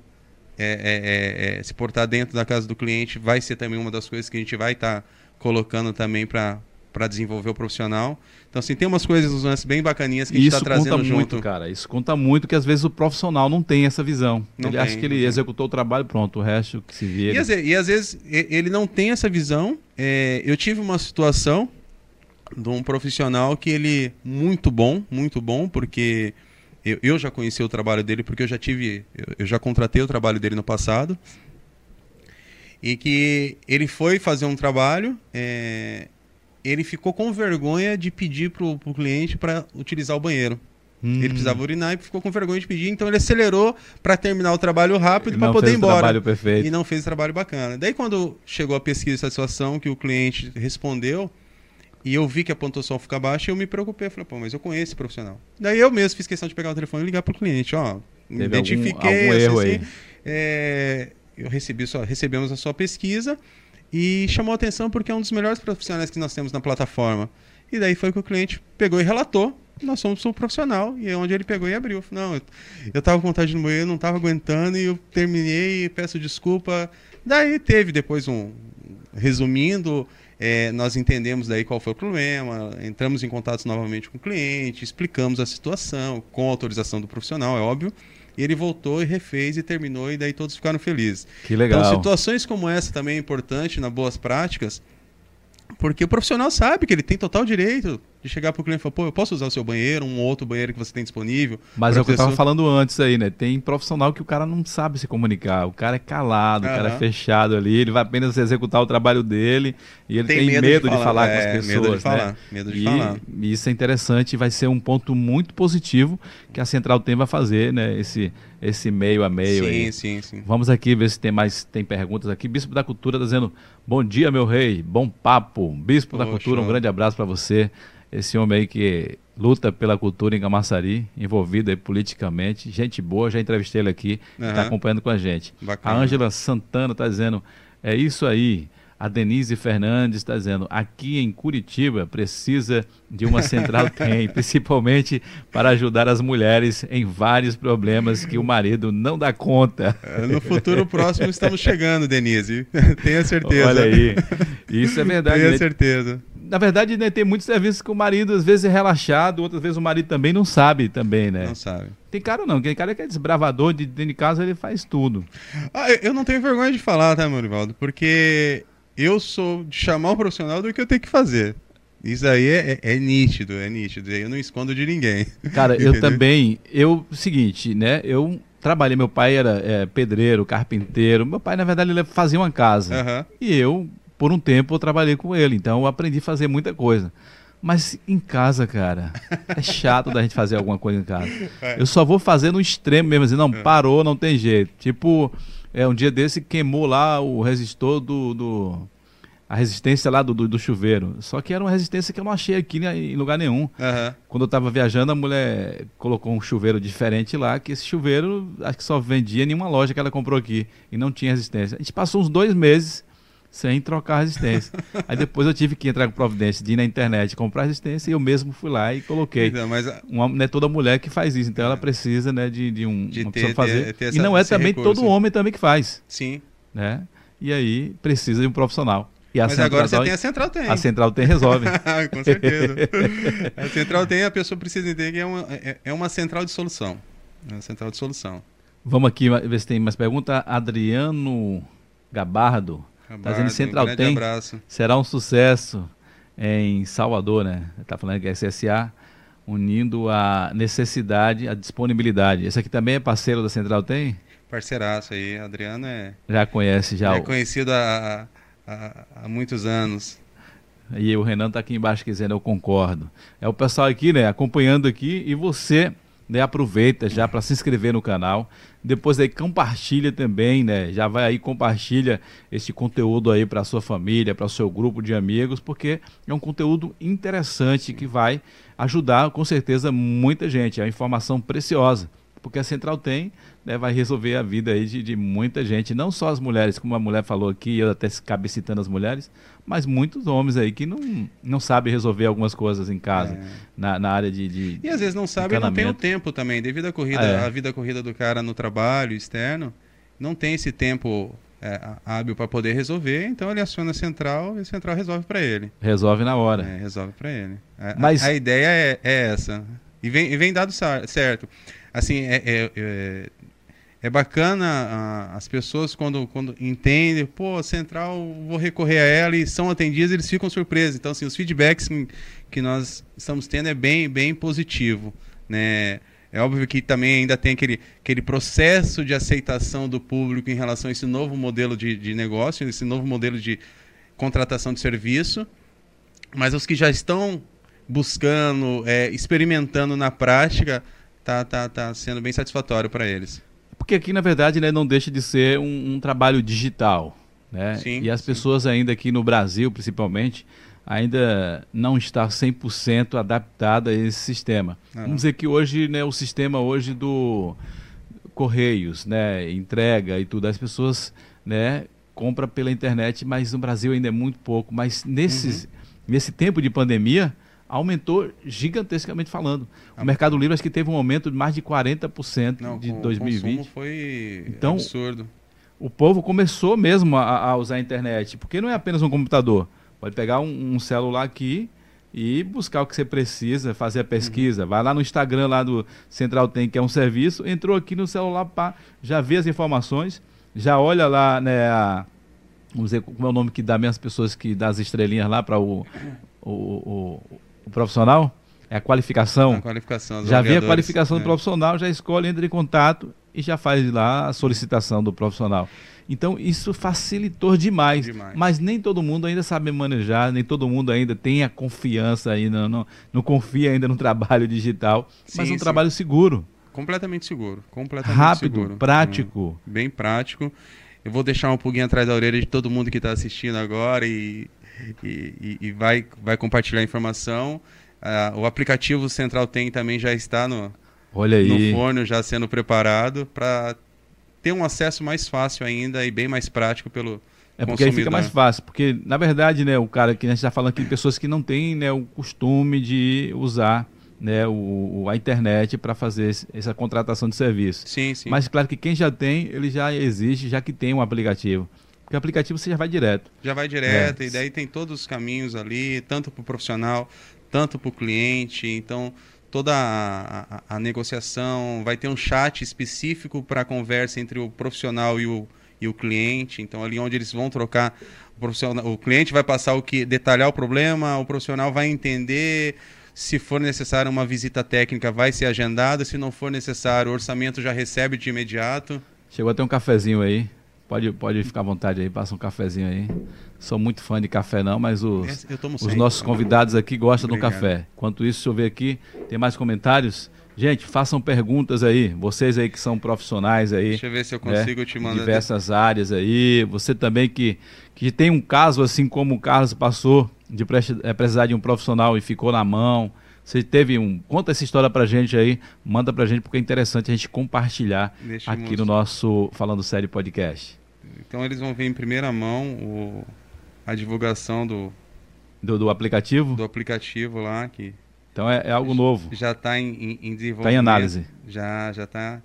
é, é, é, se portar dentro da casa do cliente vai ser também uma das coisas que a gente vai estar tá colocando também para para desenvolver o profissional. Então, assim, tem umas coisas, uns lances bem bacaninhas que a gente está trazendo conta junto. Muito, cara. Isso conta muito que às vezes o profissional não tem essa visão. Não ele tem, acha que ele executou o trabalho, pronto, o resto que se vira. E, às, e às vezes ele não tem essa visão. É, eu tive uma situação de um profissional que ele muito bom, muito bom, porque eu, eu já conheci o trabalho dele, porque eu já tive, eu, eu já contratei o trabalho dele no passado e que ele foi fazer um trabalho é, ele ficou com vergonha de pedir para o cliente para utilizar o banheiro. Hum. Ele precisava urinar e ficou com vergonha de pedir, então ele acelerou para terminar o trabalho rápido para poder ir embora. Trabalho perfeito. E não fez o trabalho bacana. Daí quando chegou a pesquisa de satisfação que o cliente respondeu e eu vi que a pontuação fica baixa, eu me preocupei, falei, pô, mas eu conheço esse profissional. Daí eu mesmo fiz questão de pegar o telefone e ligar para o cliente, ó, me identifiquei, algum, algum erro assim, aí. É, eu recebi só, recebemos a sua pesquisa e chamou atenção porque é um dos melhores profissionais que nós temos na plataforma. E daí foi que o cliente pegou e relatou. Nós somos um profissional. E é onde ele pegou e abriu. Não, eu, eu tava com vontade de moer, não tava aguentando e eu terminei e peço desculpa. Daí teve depois um. Resumindo, é, nós entendemos daí qual foi o problema, entramos em contato novamente com o cliente, explicamos a situação, com autorização do profissional, é óbvio. E ele voltou e refez e terminou, e daí todos ficaram felizes. Que legal. Então, situações como essa também é importante na boas práticas, porque o profissional sabe que ele tem total direito de chegar pro cliente e falar, pô, eu posso usar o seu banheiro, um outro banheiro que você tem disponível. Mas é o que eu estava falando antes aí, né? Tem profissional que o cara não sabe se comunicar, o cara é calado, uhum. o cara é fechado ali, ele vai apenas executar o trabalho dele e ele tem, tem medo, medo, de falar, de falar é, com as pessoas. Medo de falar, né? medo de e, falar. E isso é interessante vai ser um ponto muito positivo que a Central tem vai fazer, né? Esse, esse meio a meio sim, aí. Sim, sim, Vamos aqui ver se tem mais tem perguntas aqui. Bispo da Cultura tá dizendo: Bom dia, meu rei, bom papo. Bispo da Cultura, um grande abraço para você esse homem aí que luta pela cultura em Camaçari, envolvido aí politicamente, gente boa, já entrevistei ele aqui, uhum. está acompanhando com a gente. Bacana. A Ângela Santana está dizendo, é isso aí. A Denise Fernandes está dizendo, aqui em Curitiba precisa de uma central [laughs] tem, principalmente para ajudar as mulheres em vários problemas que o marido não dá conta. É, no futuro próximo estamos chegando, Denise. [laughs] Tenha certeza. Olha aí. Isso é verdade. Tenha certeza na verdade, né, tem muitos serviços que o marido às vezes é relaxado, outras vezes o marido também não sabe também, né? Não sabe. Tem cara não, tem cara que é desbravador, de dentro de casa ele faz tudo. Ah, eu não tenho vergonha de falar, tá, Morivaldo? Porque eu sou de chamar o profissional do que eu tenho que fazer. Isso aí é, é, é nítido, é nítido. Eu não escondo de ninguém. Cara, [laughs] eu também. Eu, seguinte, né? Eu trabalhei, meu pai era é, pedreiro, carpinteiro. Meu pai, na verdade, ele fazia uma casa. Uhum. E eu por um tempo eu trabalhei com ele, então eu aprendi a fazer muita coisa. Mas em casa, cara, é chato da gente fazer alguma coisa em casa. É. Eu só vou fazer no extremo mesmo, assim, não, é. parou, não tem jeito. Tipo, é um dia desse queimou lá o resistor do, do a resistência lá do, do, do, chuveiro. Só que era uma resistência que eu não achei aqui em lugar nenhum. Uhum. Quando eu estava viajando, a mulher colocou um chuveiro diferente lá, que esse chuveiro acho que só vendia em uma loja que ela comprou aqui e não tinha resistência. A gente passou uns dois meses sem trocar resistência. [laughs] Aí depois eu tive que entrar com providência de ir na internet comprar resistência e eu mesmo fui lá e coloquei. Então, mas... uma, não é toda mulher que faz isso, então ela precisa né, de, de, um, de uma ter, pessoa fazer. Ter, ter essa, e não é também recurso. todo homem também que faz. Sim. Né? E aí precisa de um profissional. E Mas agora você tem a Central Tem. A Central Tem resolve. [laughs] Com certeza. [laughs] a Central Tem, a pessoa precisa entender que é uma, é, é uma central de solução. É uma central de solução. Vamos aqui ver se tem mais pergunta. Adriano Gabardo. Está dizendo Central um tem. Abraço. Será um sucesso em Salvador, né? Está falando que é SSA unindo a necessidade, a disponibilidade. Esse aqui também é parceiro da Central Tem? Parceiraço aí, Adriano é. Já conhece já. É o... conhecido há, há, há muitos anos. E o Renan está aqui embaixo dizendo eu concordo. É o pessoal aqui, né, acompanhando aqui e você né, aproveita já para se inscrever no canal. Depois aí compartilha também, né? Já vai aí compartilha esse conteúdo aí para sua família, para o seu grupo de amigos, porque é um conteúdo interessante que vai ajudar com certeza muita gente. É uma informação preciosa, porque a Central tem né, vai resolver a vida aí de, de, muita gente, não só as mulheres, como a mulher falou aqui, eu até acabei citando as mulheres, mas muitos homens aí que não, não sabem resolver algumas coisas em casa, é. na, na área de, de, E às vezes não sabem não tem o tempo também, devido à corrida, é. a vida corrida do cara no trabalho externo, não tem esse tempo é, hábil para poder resolver, então ele aciona a central e a central resolve para ele. Resolve na hora. É, resolve para ele. A, Mas... a, a ideia é, é, essa. E vem, e vem dado certo. Assim, é, é, bacana a, as pessoas quando, quando entendem, pô, central, vou recorrer a ela e são atendidas, eles ficam surpresos. Então, assim, os feedbacks que nós estamos tendo é bem, bem positivo, né? É óbvio que também ainda tem aquele, aquele processo de aceitação do público em relação a esse novo modelo de, de negócio, esse novo modelo de contratação de serviço, mas os que já estão buscando, é, experimentando na prática, tá, tá, tá sendo bem satisfatório para eles. Porque aqui, na verdade, né, não deixa de ser um, um trabalho digital. Né? Sim, e as sim. pessoas ainda aqui no Brasil, principalmente, ainda não está 100% adaptada a esse sistema. Uhum. Vamos dizer que hoje, né, o sistema hoje do Correios, né, entrega e tudo, as pessoas né, compram pela internet, mas no Brasil ainda é muito pouco. Mas nesses, uhum. nesse tempo de pandemia, aumentou gigantescamente falando. O Mercado Livre acho que teve um aumento de mais de 40% Não, de 2020. O foi então, absurdo. O povo começou mesmo a, a, usar a internet, porque não é apenas um computador. Pode pegar um, um celular aqui e buscar o que você precisa, fazer a pesquisa. Uhum. Vai lá no Instagram lá do Central Tem, que é um serviço, entrou aqui no celular, pá, já vê as informações, já olha lá, né, a, vamos dizer, como é o nome que dá mesmo as pessoas que dá as estrelinhas lá para o, o, o, o, profissional? É a qualificação. A qualificação já vê a qualificação é. do profissional, já escolhe, entra em contato e já faz lá a solicitação do profissional. Então isso facilitou demais, demais, Mas nem todo mundo ainda sabe manejar, nem todo mundo ainda tem a confiança ainda, não, não confia ainda no trabalho [laughs] digital. Sim, mas um sim. trabalho seguro. Completamente seguro. Completamente Rápido, seguro. prático. Hum, bem prático. Eu vou deixar um pouquinho atrás da orelha de todo mundo que está assistindo agora e, e, e, vai, vai compartilhar a informação. Uh, o aplicativo Central Tem também já está no, Olha aí. no forno, já sendo preparado para ter um acesso mais fácil ainda e bem mais prático pelo é porque aí fica mais fácil, porque na verdade, né, o cara que a gente está falando aqui de pessoas que não têm né, o costume de usar né, o, a internet para fazer essa contratação de serviço. Sim, sim. Mas claro que quem já tem, ele já existe, já que tem um aplicativo. Porque o aplicativo você já vai direto. Já vai direto, é. e daí tem todos os caminhos ali, tanto para o profissional, tanto para o cliente. Então, toda a, a, a, negociação, vai ter um chat específico para a conversa entre o profissional e o, e o cliente. Então, ali onde eles vão trocar, o, profissional, o cliente vai passar o que, detalhar o problema, o profissional vai entender. Se for necessário uma visita técnica, vai ser agendada. Se não for necessário, o orçamento já recebe de imediato. Chegou até um cafezinho aí. Pode, pode ficar à vontade aí, passa um cafezinho aí. Sou muito fã de café não, mas os, os nossos convidados aqui gostam Obrigado. do café. Enquanto isso, deixa eu ver aqui, tem mais comentários? Gente, façam perguntas aí. Vocês aí que são profissionais aí. Deixa eu ver se eu né, consigo né, te mandar. Diversas áreas aí. Você também que, que tem um caso assim como o Carlos passou, de é, precisar de um profissional e ficou na mão. Você teve um. Conta essa história pra gente aí, manda pra gente, porque é interessante a gente compartilhar Deixa aqui no nosso Falando Sério Podcast. Então eles vão ver em primeira mão o, a divulgação do, do, do, aplicativo? Do aplicativo lá. Que então é, é algo novo. Já está em, em, desenvolvimento. Está em análise. Já já está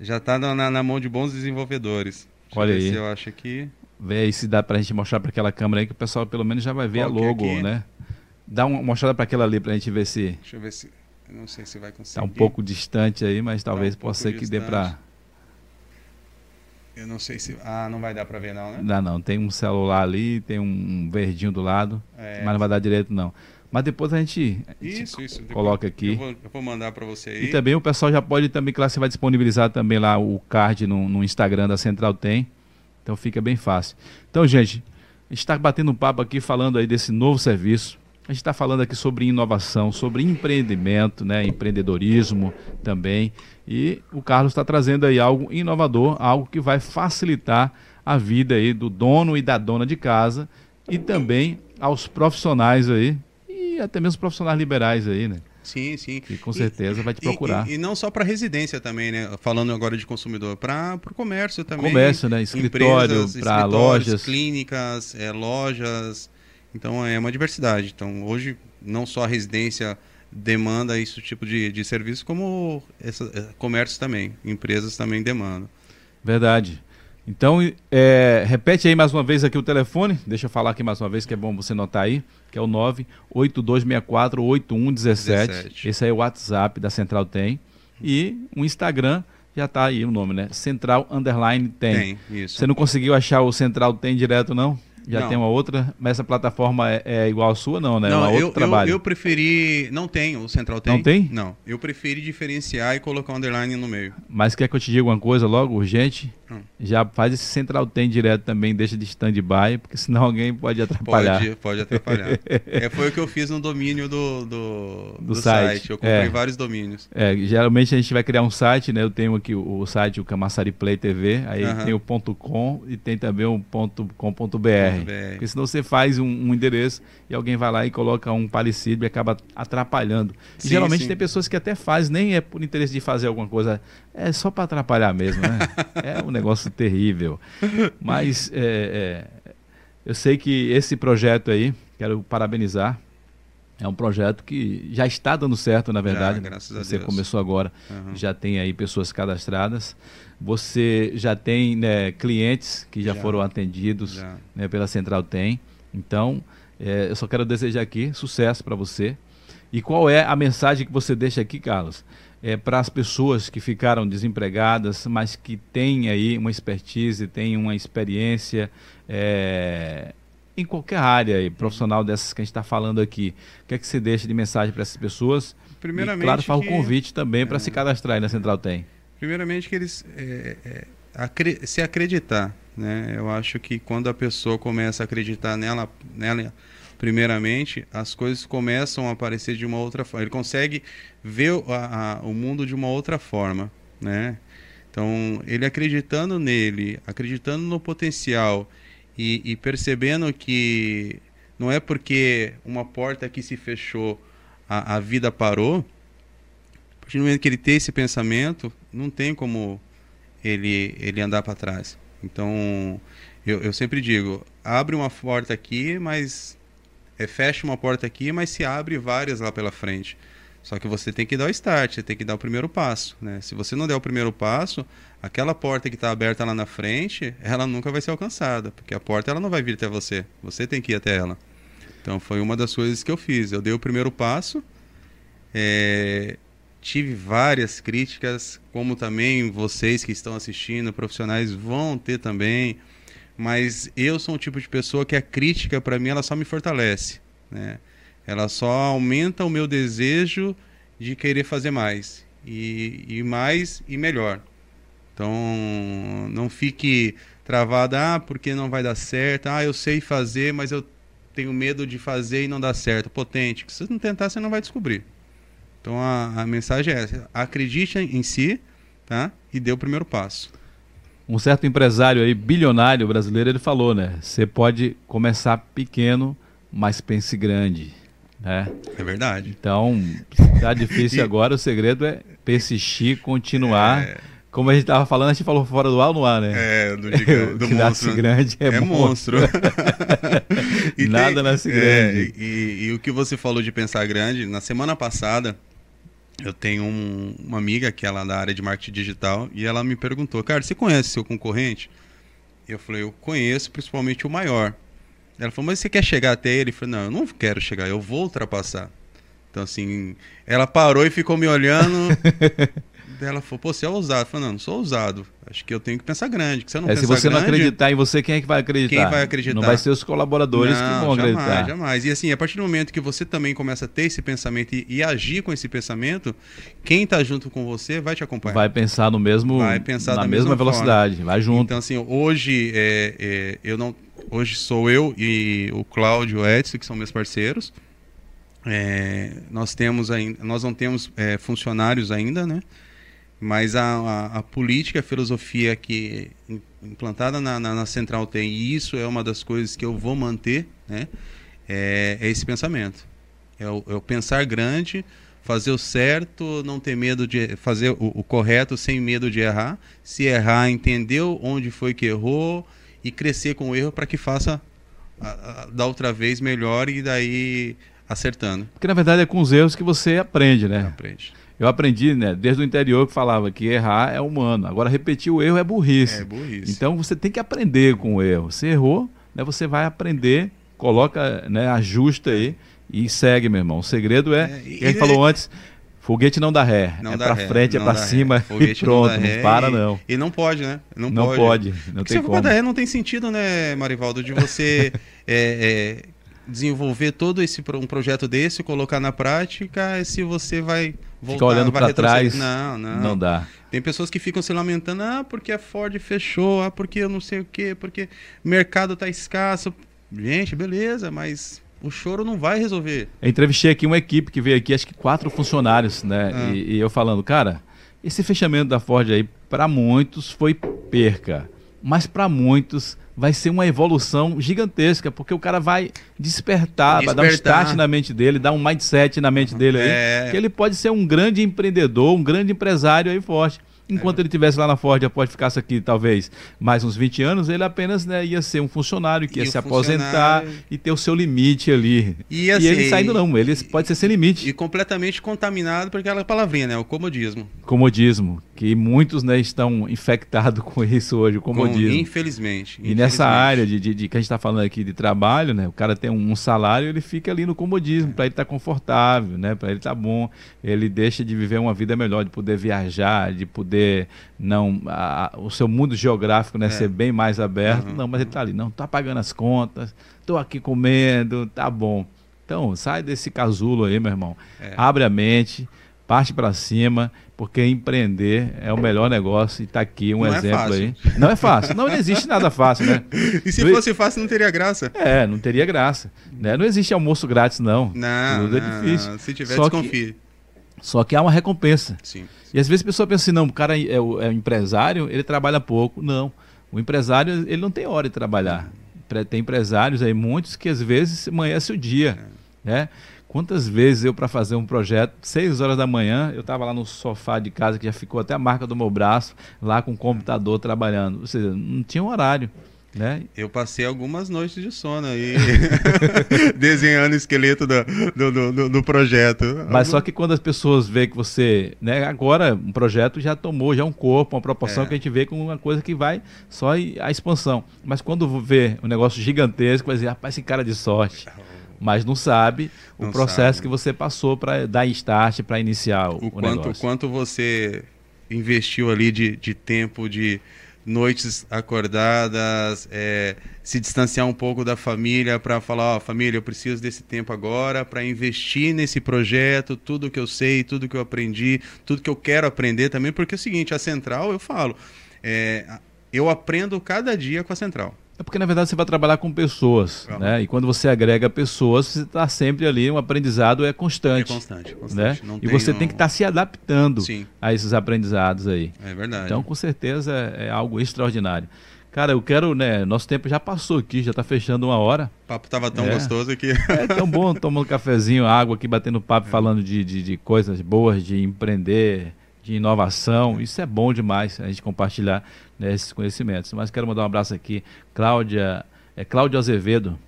já tá na, na, mão de bons desenvolvedores. Deixa Olha aí. eu acho aqui. Vê aí se dá para a gente mostrar para aquela câmera aí que o pessoal pelo menos já vai ver Qual a logo, né? Dá uma mostrada para aquela ali para a gente ver se. Deixa eu ver se. não sei se vai conseguir. Está um pouco distante aí, mas talvez tá um possa ser que distante. dê para. Eu não sei se. Ah, não vai dar para ver, não, né? Dá não. Tem um celular ali, tem um verdinho do lado, é. mas não vai dar direito, não. Mas depois a gente, a gente isso, isso. coloca aqui. Eu vou, eu vou, mandar para você aí. E também o pessoal já pode também, claro, você vai disponibilizar também lá o card no, no Instagram da Central Tem. Então fica bem fácil. Então, gente, a gente está batendo um papo aqui falando aí desse novo serviço. A gente está falando aqui sobre inovação, sobre empreendimento, né, empreendedorismo também. E o Carlos está trazendo aí algo inovador, algo que vai facilitar a vida aí do dono e da dona de casa e também aos profissionais aí e até mesmo profissionais liberais aí, né? Sim, sim. Que com certeza e, vai te procurar. E, e, e não só para residência também, né? Falando agora de consumidor, para o comércio também. Comércio, né? Escritório, para lojas. Clínicas, é, lojas então é uma diversidade. Então hoje não só a residência demanda esse tipo de, de serviço, como essa, é, comércio também, empresas também demandam. Verdade. Então, é, repete aí mais uma vez aqui o telefone, deixa eu falar aqui mais uma vez que é bom você notar aí, que é o 982648117. Esse aí é o WhatsApp da Central Tem. E o Instagram já está aí o nome, né? Central Underline Tem. Tem, isso. Você não conseguiu achar o Central Tem direto, não? Já não. tem uma outra, mas essa plataforma é, é, igual à sua, não, né? Não, é eu, trabalho. Eu, eu, preferi. Não tem, o Central tem. Não tem? Não. Eu preferi diferenciar e colocar um underline no meio. Mas quer que eu te diga uma coisa logo, urgente? Hum. Já faz esse Central tem direto também, deixa de stand-by, porque senão alguém pode atrapalhar. Pode, pode atrapalhar. [laughs] é, foi o que eu fiz no domínio do, do, do, do site. site. Eu comprei é. vários domínios. É, geralmente a gente vai criar um site, né? Eu tenho aqui o, o site, o Camassari Play TV, aí uh -huh. tem o ponto .com e tem também o ponto .com.br. Porque senão você faz um, um, endereço e alguém vai lá e coloca um parecido e acaba atrapalhando. Sim, geralmente sim. tem pessoas que até fazem, nem é por interesse de fazer alguma coisa, é só para atrapalhar mesmo, né? [laughs] é um negócio terrível. Mas é, é, eu sei que esse projeto aí, quero parabenizar, é um projeto que já está dando certo, na verdade. Já, graças a Você Deus. começou agora, uhum. já tem aí pessoas cadastradas. Você já tem né, clientes que já, já foram atendidos já. Né, pela Central Tem. Então, É, eu só quero desejar aqui sucesso para você. E qual é a mensagem que você deixa aqui, Carlos? É, para as pessoas que ficaram desempregadas, mas que têm aí uma expertise, têm uma experiência é, em qualquer área profissional dessas que a gente está falando aqui. O que é que você deixa de mensagem para essas pessoas? Primeiramente, e, claro, faz o que- convite também para É. se cadastrar aí na Central Tem. Primeiramente que eles é, é, acre- se acreditar, né? Eu acho que quando a pessoa começa a acreditar nela, nela primeiramente, as coisas começam a aparecer de uma outra forma. Ele consegue ver a- a- o mundo de uma outra forma, né? Então, ele acreditando nele, acreditando no potencial e, e percebendo que não é porque uma porta que se fechou, a, a vida parou, partir do momento que ele tem esse pensamento, não tem como ele, ele andar para trás. Então, eu, eu sempre digo, abre uma porta aqui, mas é, fecha uma porta aqui, mas se abre várias lá pela frente. Só que você tem que dar o start, você tem que dar o primeiro passo. Né? Se você não der o primeiro passo, aquela porta que está aberta lá na frente, ela nunca vai ser alcançada, porque a porta ela não vai vir até você, você tem que ir até ela. Então foi uma das coisas que eu fiz. Eu dei o primeiro passo, é, tive várias críticas, como também vocês que estão assistindo, profissionais vão ter também. Mas eu sou um tipo de pessoa que a crítica para mim ela só me fortalece, né? Ela só aumenta o meu desejo de querer fazer mais e, e mais e melhor. Então não fique travado, ah, porque não vai dar certo, ah, eu sei fazer, mas eu tenho medo de fazer e não dar certo. Potente, se você não tentar, você não vai descobrir. Então a, a mensagem é essa: acredite em si, tá? E dê o primeiro passo. Um certo empresário aí, bilionário brasileiro, ele falou, né? Você pode começar pequeno, mas pense grande, né? É verdade. Então, tá difícil [laughs] agora, o segredo é persistir, continuar. É, Como a gente tava falando, a gente falou fora do ar no ar, né? é do, [laughs] do que nasce monstro. grande é, É monstro. monstro. [laughs] E Nada nasce é, grande. e, e o que você falou de pensar grande, na semana passada, eu tenho um- uma amiga que ela é da área de marketing digital e ela me perguntou, cara, você conhece seu concorrente? Eu falei, eu conheço principalmente o maior. Ela falou, mas você quer chegar até ele? Eu falei, não, eu não quero chegar, eu vou ultrapassar. Então, assim, ela parou e ficou me olhando. [laughs] Ela falou, pô, você é ousado. Eu falei, não, não sou ousado. Acho que eu tenho que pensar grande. Que eu não É, se você não grande, acreditar em você, quem é que vai acreditar? Quem vai acreditar? Não vai ser os colaboradores que Não, vão jamais, acreditar. jamais. E assim, a partir do momento que você também começa a ter esse pensamento e, e agir com esse pensamento, quem está junto com você vai te acompanhar. Vai pensar no mesmo, Vai pensar na mesma, mesma velocidade, vai junto. Então assim, hoje é, é, eu não, hoje sou eu e o Cláudio Edson que são meus parceiros. É, nós temos ainda, nós não temos é, funcionários ainda, né? Mas a, a, a política, a filosofia que im- implantada na, na, na Central tem, e isso é uma das coisas que eu vou manter, né? É, é esse pensamento. É o, é o pensar grande, fazer o certo, não ter medo de fazer o, o correto sem medo de errar. Se errar, entender onde foi que errou e crescer com o erro para que faça a, a, da outra vez melhor e daí acertando. Porque na verdade é com os erros que você aprende, né? Aprende. Eu aprendi, né, desde o interior que falava que errar é humano. Agora repetir o erro é burrice. É burrice. Então você tem que aprender com o erro. Você errou, né, você vai aprender, coloca, né, ajusta aí e segue, meu irmão. O segredo é, É, falou antes, foguete não dá ré. Não é dá pra ré, frente, é não pra cima e Foguete pronto, não, ré para não. E não pode, né? Não, Não pode. pode, não Porque tem se for como. dar ré não tem sentido, né, Marivaldo, de você [laughs] é, é, desenvolver todo esse um projeto desse, colocar na prática, se você vai voltar, Ficar olhando retroceder. trás, Não, não. Não dá. Tem pessoas que ficam se lamentando, ah, porque a Ford fechou, ah, porque eu não sei o quê, porque o mercado tá escasso. Gente, beleza, mas o choro não vai resolver. Eu entrevistei aqui uma equipe que veio aqui, acho que quatro funcionários, né? Ah. E, e eu falando, cara, esse fechamento da Ford aí, para muitos foi perca, mas para muitos vai ser uma evolução gigantesca, porque o cara vai despertar, vai dar um Despertar. start na mente dele, dar um mindset na mente dele aí, É. que ele pode ser um grande empreendedor, um grande empresário aí forte. Enquanto é. ele estivesse lá na Ford, a Ford ficasse aqui talvez mais uns 20 anos, ele apenas né, ia ser um funcionário que ia e se aposentar e ter o seu limite ali. E, assim, e ele saindo não, ele pode ser sem limite. E completamente contaminado por aquela palavrinha, né? O comodismo. Comodismo, que muitos né, estão infectados [laughs] com isso hoje, o comodismo. Com, infelizmente, infelizmente. E nessa área de, de, de, que a gente está falando aqui de trabalho, né? O cara tem um, um salário, ele fica ali no comodismo, é. para ele estar tá confortável, né? Para ele estar tá bom. Ele deixa de viver uma vida melhor, de poder viajar, de poder não a, o seu mundo geográfico né, é. ser bem mais aberto. Uhum. Não, mas ele está ali, não, está pagando as contas, estou aqui comendo, tá bom. Então, sai desse casulo aí, meu irmão. É. Abre a mente, parte para cima, porque empreender é o melhor negócio e está aqui um não é exemplo é aí. Não é fácil. Não, não existe nada fácil, né? [laughs] E se não, fosse fácil, não teria graça. É, não teria graça. Né? Não existe almoço grátis, não. Não, Tudo é difícil. Não. Se tiver, Só desconfie. Que, só que há uma recompensa. Sim. E às vezes a pessoa pensa assim, não, o cara é, o, é empresário, ele trabalha pouco. Não. O empresário, ele não tem hora de trabalhar. Tem empresários aí, muitos, que às vezes amanhece o dia. É. Né? Quantas vezes eu, para fazer um projeto, seis horas da manhã, eu estava lá no sofá de casa, que já ficou até a marca do meu braço, lá com o computador trabalhando. Ou seja, não tinha um horário. Né? Eu passei algumas noites de sono aí, [laughs] desenhando o esqueleto do, do, do, do, projeto. Mas só que quando as pessoas veem que você, né, agora um projeto já tomou já um corpo, uma proporção é. que a gente vê com uma coisa que vai só a expansão. Mas quando vê um negócio gigantesco, vai dizer, rapaz, esse cara de sorte. [laughs] Mas não sabe não o processo sabe. que você passou para dar start, para iniciar o, o, o quanto, negócio. quanto você investiu ali de, de tempo de noites acordadas, é, se distanciar um pouco da família para falar, ó, família, eu preciso desse tempo agora para investir nesse projeto, tudo que eu sei, tudo que eu aprendi, tudo que eu quero aprender também, porque é o seguinte, a central, eu falo, é, eu aprendo cada dia com a central. É porque, na verdade, você vai trabalhar com pessoas, né? E quando você agrega pessoas, você está sempre ali, um aprendizado é constante. É constante, constante. Né? e você tem que estar tá se adaptando Sim. a esses aprendizados aí. É verdade. Então, com certeza, é algo extraordinário. Cara, eu quero, né? Nosso tempo já passou aqui, já está fechando uma hora. O papo tava tão é. gostoso aqui. É tão bom tomando um [laughs] cafezinho, água aqui, batendo papo, é. falando de, de, de coisas boas, de empreender, de inovação. Isso é bom demais a gente compartilhar né, esses conhecimentos. Mas quero mandar um abraço aqui, Cláudia, é Cláudio Azevedo.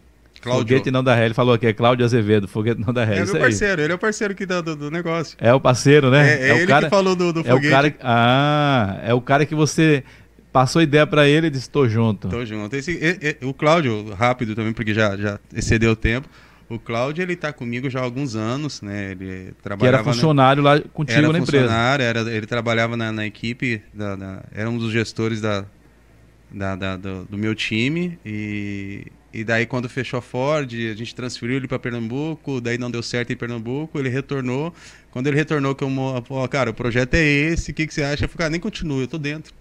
Cláudio. Foguete não da ré, ele falou aqui, é Cláudio Azevedo, foguete não da ré. É meu parceiro, ele é o parceiro aqui do, do, negócio. É o parceiro, né? É, é, é ele cara, que falou do, do foguete. É o cara, ah, é o cara que você passou ideia para ele e disse, tô junto. Tô junto. Esse, e, e, o Cláudio, rápido também, porque já, já excedeu o tempo. O Cláudio, ele está comigo já há alguns anos, né? Ele trabalhava... Que era funcionário na... lá contigo era na empresa. Era, ele trabalhava na, na equipe, da, da, era um dos gestores da, da, da do, do, meu time e, e daí quando fechou a Ford, a gente transferiu ele para Pernambuco, daí não deu certo em Pernambuco, ele retornou. Quando ele retornou, que eu, pô, cara, o projeto é esse, o que, que você acha? Eu falei, ah, nem continua, eu tô dentro.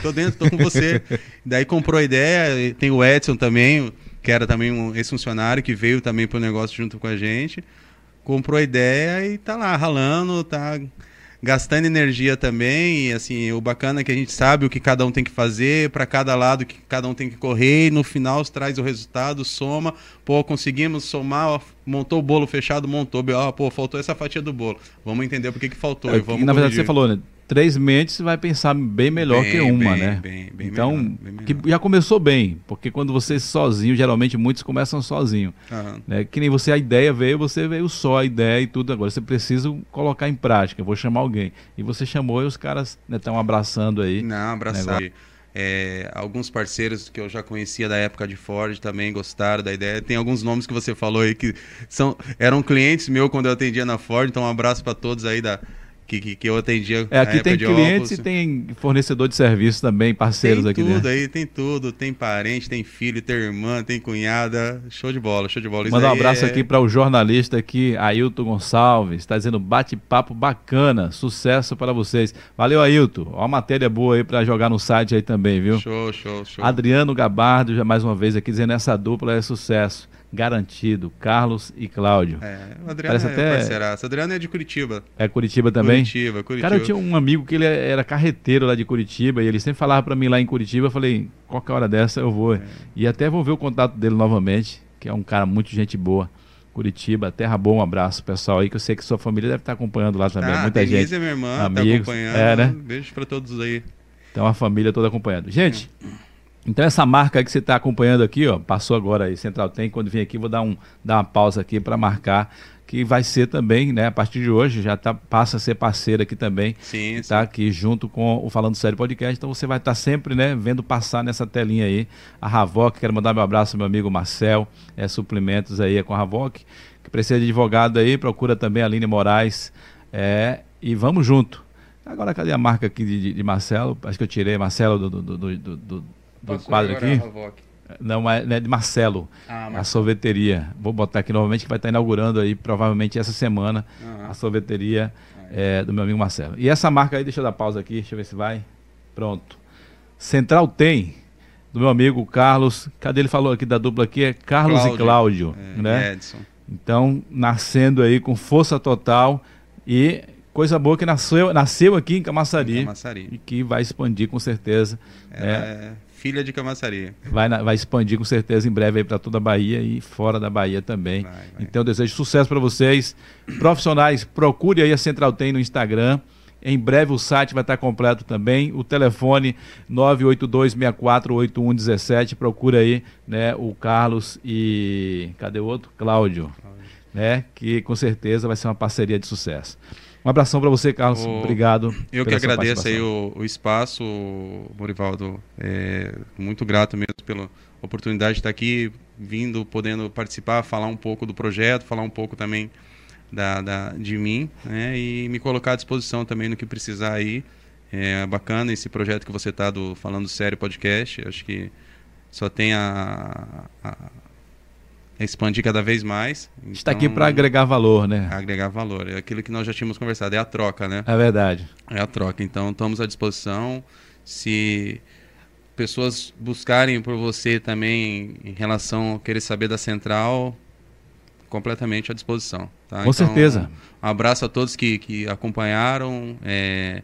Tô dentro, tô com você. [laughs] daí comprou a ideia, tem o Edson também, que era também um ex-funcionário que veio também para o negócio junto com a gente, comprou a ideia e tá lá ralando, tá gastando energia também. E assim, o bacana é que a gente sabe o que cada um tem que fazer, para cada lado que cada um tem que correr, e no final traz o resultado, soma. Pô, conseguimos somar, ó, montou o bolo fechado, montou. Ó, pô, faltou essa fatia do bolo. Vamos entender por que, que faltou. É, e vamos na verdade, você falou, né? Três mentes vai pensar bem melhor bem, que uma, bem, né? Bem, bem então, melhor, que já começou bem, porque quando você é sozinho, geralmente muitos começam sozinho. Uhum. Né? Que nem você, a ideia veio, você veio só a ideia e tudo. Agora você precisa colocar em prática. Vou chamar alguém. E você chamou e os caras estão né, abraçando aí. Não, abraçando. É, alguns parceiros que eu já conhecia da época de Ford também gostaram da ideia. Tem alguns nomes que você falou aí que são, eram clientes meus quando eu atendia na Ford. Então, um abraço para todos aí da, que, que, que eu atendia. É, aqui tem clientes e tem fornecedor de serviço também, parceiros tem aqui dentro. Tudo aí, tem tudo. Tem parente, tem filho, tem irmã, tem cunhada. Show de bola, show de bola. Manda um abraço é... aqui para o jornalista aqui, Ailton Gonçalves. Está dizendo bate-papo bacana, sucesso para vocês. Valeu, Ailton. Ó, matéria boa aí para jogar no site aí também, viu? Show, show, show. Adriano Gabardo, já mais uma vez aqui, dizendo essa dupla é sucesso garantido. Carlos e Cláudio. É, o Adriano Parece é até... parceiraço. O Adriano é de Curitiba. É Curitiba também? Curitiba, Curitiba. Cara, eu tinha um amigo que ele era carreteiro lá de Curitiba e ele sempre falava para mim lá em Curitiba. Eu falei, qualquer hora dessa eu vou. É. E até vou ver o contato dele novamente, que é um cara muito gente boa. Curitiba, Terra Boa, um abraço pessoal aí, que eu sei que sua família deve estar acompanhando lá também, ah, muita Denise gente. é minha irmã, tá amigos, tá acompanhando. É, né? Beijo para todos aí. Então a família toda acompanhando. Gente, então essa marca aí que você está acompanhando aqui, ó, passou agora aí, Central Tem, quando vim aqui vou dar, um, dar uma pausa aqui para marcar que vai ser também, né, a partir de hoje, já tá, passa a ser parceira aqui também. Sim, Tá aqui junto com o Falando Sério Podcast. Então você vai estar tá sempre, né, vendo passar nessa telinha aí a Ravoc. Quero mandar meu abraço ao meu amigo Marcel, é, suprimentos aí é com a Ravoc. Que precisa de advogado aí, procura também a Aline Moraes. É, e vamos junto. Agora, cadê a marca aqui de, de Marcelo? Acho que eu tirei Marcelo do, do, do, do, do, quadro aqui. Não, é, é de Marcelo, ah, a sorveteria. Vou botar aqui novamente que vai estar inaugurando aí, provavelmente essa semana, uhum. a sorveteria é, do meu amigo Marcelo. E essa marca aí, deixa eu dar pausa aqui, deixa eu ver se vai. Pronto. Central tem, do meu amigo Carlos. Cadê ele falou aqui da dupla aqui? É Carlos Cláudio, e Cláudio, é, né? Edson. Então, nascendo aí com força total e coisa boa que nasceu, nasceu aqui em Camaçari, em Camaçari. e que vai expandir com certeza. Ela né? Filha de Camaçari. Vai, vai expandir com certeza em breve aí para toda a Bahia e fora da Bahia também. Vai, vai. Então eu desejo sucesso para vocês. Profissionais, procure aí a Central Tem no Instagram. Em breve o site vai estar completo também. O telefone 982648117. Procura aí, né, o Carlos e cadê o outro? Cláudio, Cláudio. né, que com certeza vai ser uma parceria de sucesso. Um abração para você, Carlos. O... Obrigado. Eu que agradeço aí o, o espaço, Morivaldo. É, muito grato mesmo pela oportunidade de estar aqui, vindo, podendo participar, falar um pouco do projeto, falar um pouco também da, da de mim, né? E me colocar à disposição também no que precisar aí. É bacana esse projeto que você está falando sério podcast. Acho que só tem a, a expandir cada vez mais. Então, Está aqui para agregar valor, né? Agregar valor. É aquilo que nós já tínhamos conversado, é a troca, né? É verdade. É a troca. Então, estamos à disposição. Se pessoas buscarem por você também em relação a querer saber da central, completamente à disposição. Tá? Com então, certeza. Um abraço a todos que, que acompanharam. É,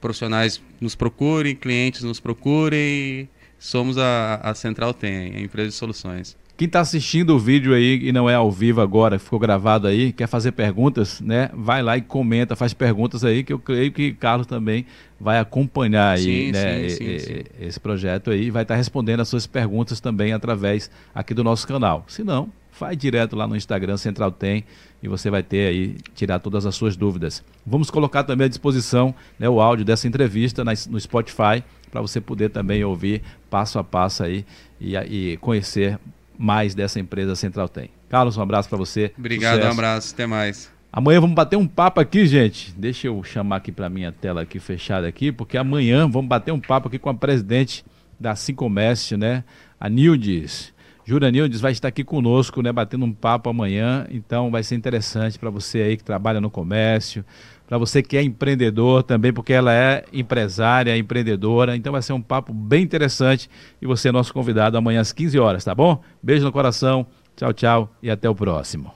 profissionais nos procurem, clientes nos procurem. Somos a, a Central Tem, a empresa de soluções. Quem está assistindo o vídeo aí e não é ao vivo agora, ficou gravado aí, quer fazer perguntas, né? Vai lá e comenta, faz perguntas aí, que eu creio que Carlos também vai acompanhar aí, sim, né? Sim, sim, sim. Esse projeto aí, vai estar tá respondendo as suas perguntas também através aqui do nosso canal. Se não, vai direto lá no Instagram Central Tem e você vai ter aí, tirar todas as suas dúvidas. Vamos colocar também à disposição né, o áudio dessa entrevista na, no Spotify para você poder também ouvir passo a passo aí e, e conhecer mais dessa empresa Central tem. Carlos, um abraço para você. Obrigado, Sucesso. um abraço, até mais. Amanhã vamos bater um papo aqui, gente. Deixa eu chamar aqui para minha tela aqui fechada aqui, porque amanhã vamos bater um papo aqui com a presidente da Sincomércio, né? A Nildes. Jura Nildes vai estar aqui conosco, né, batendo um papo amanhã. Então vai ser interessante para você aí que trabalha no comércio, para você que é empreendedor também, porque ela é empresária, empreendedora. Então vai ser um papo bem interessante e você é nosso convidado amanhã às 15 horas, tá bom? Beijo no coração, tchau, tchau e até o próximo.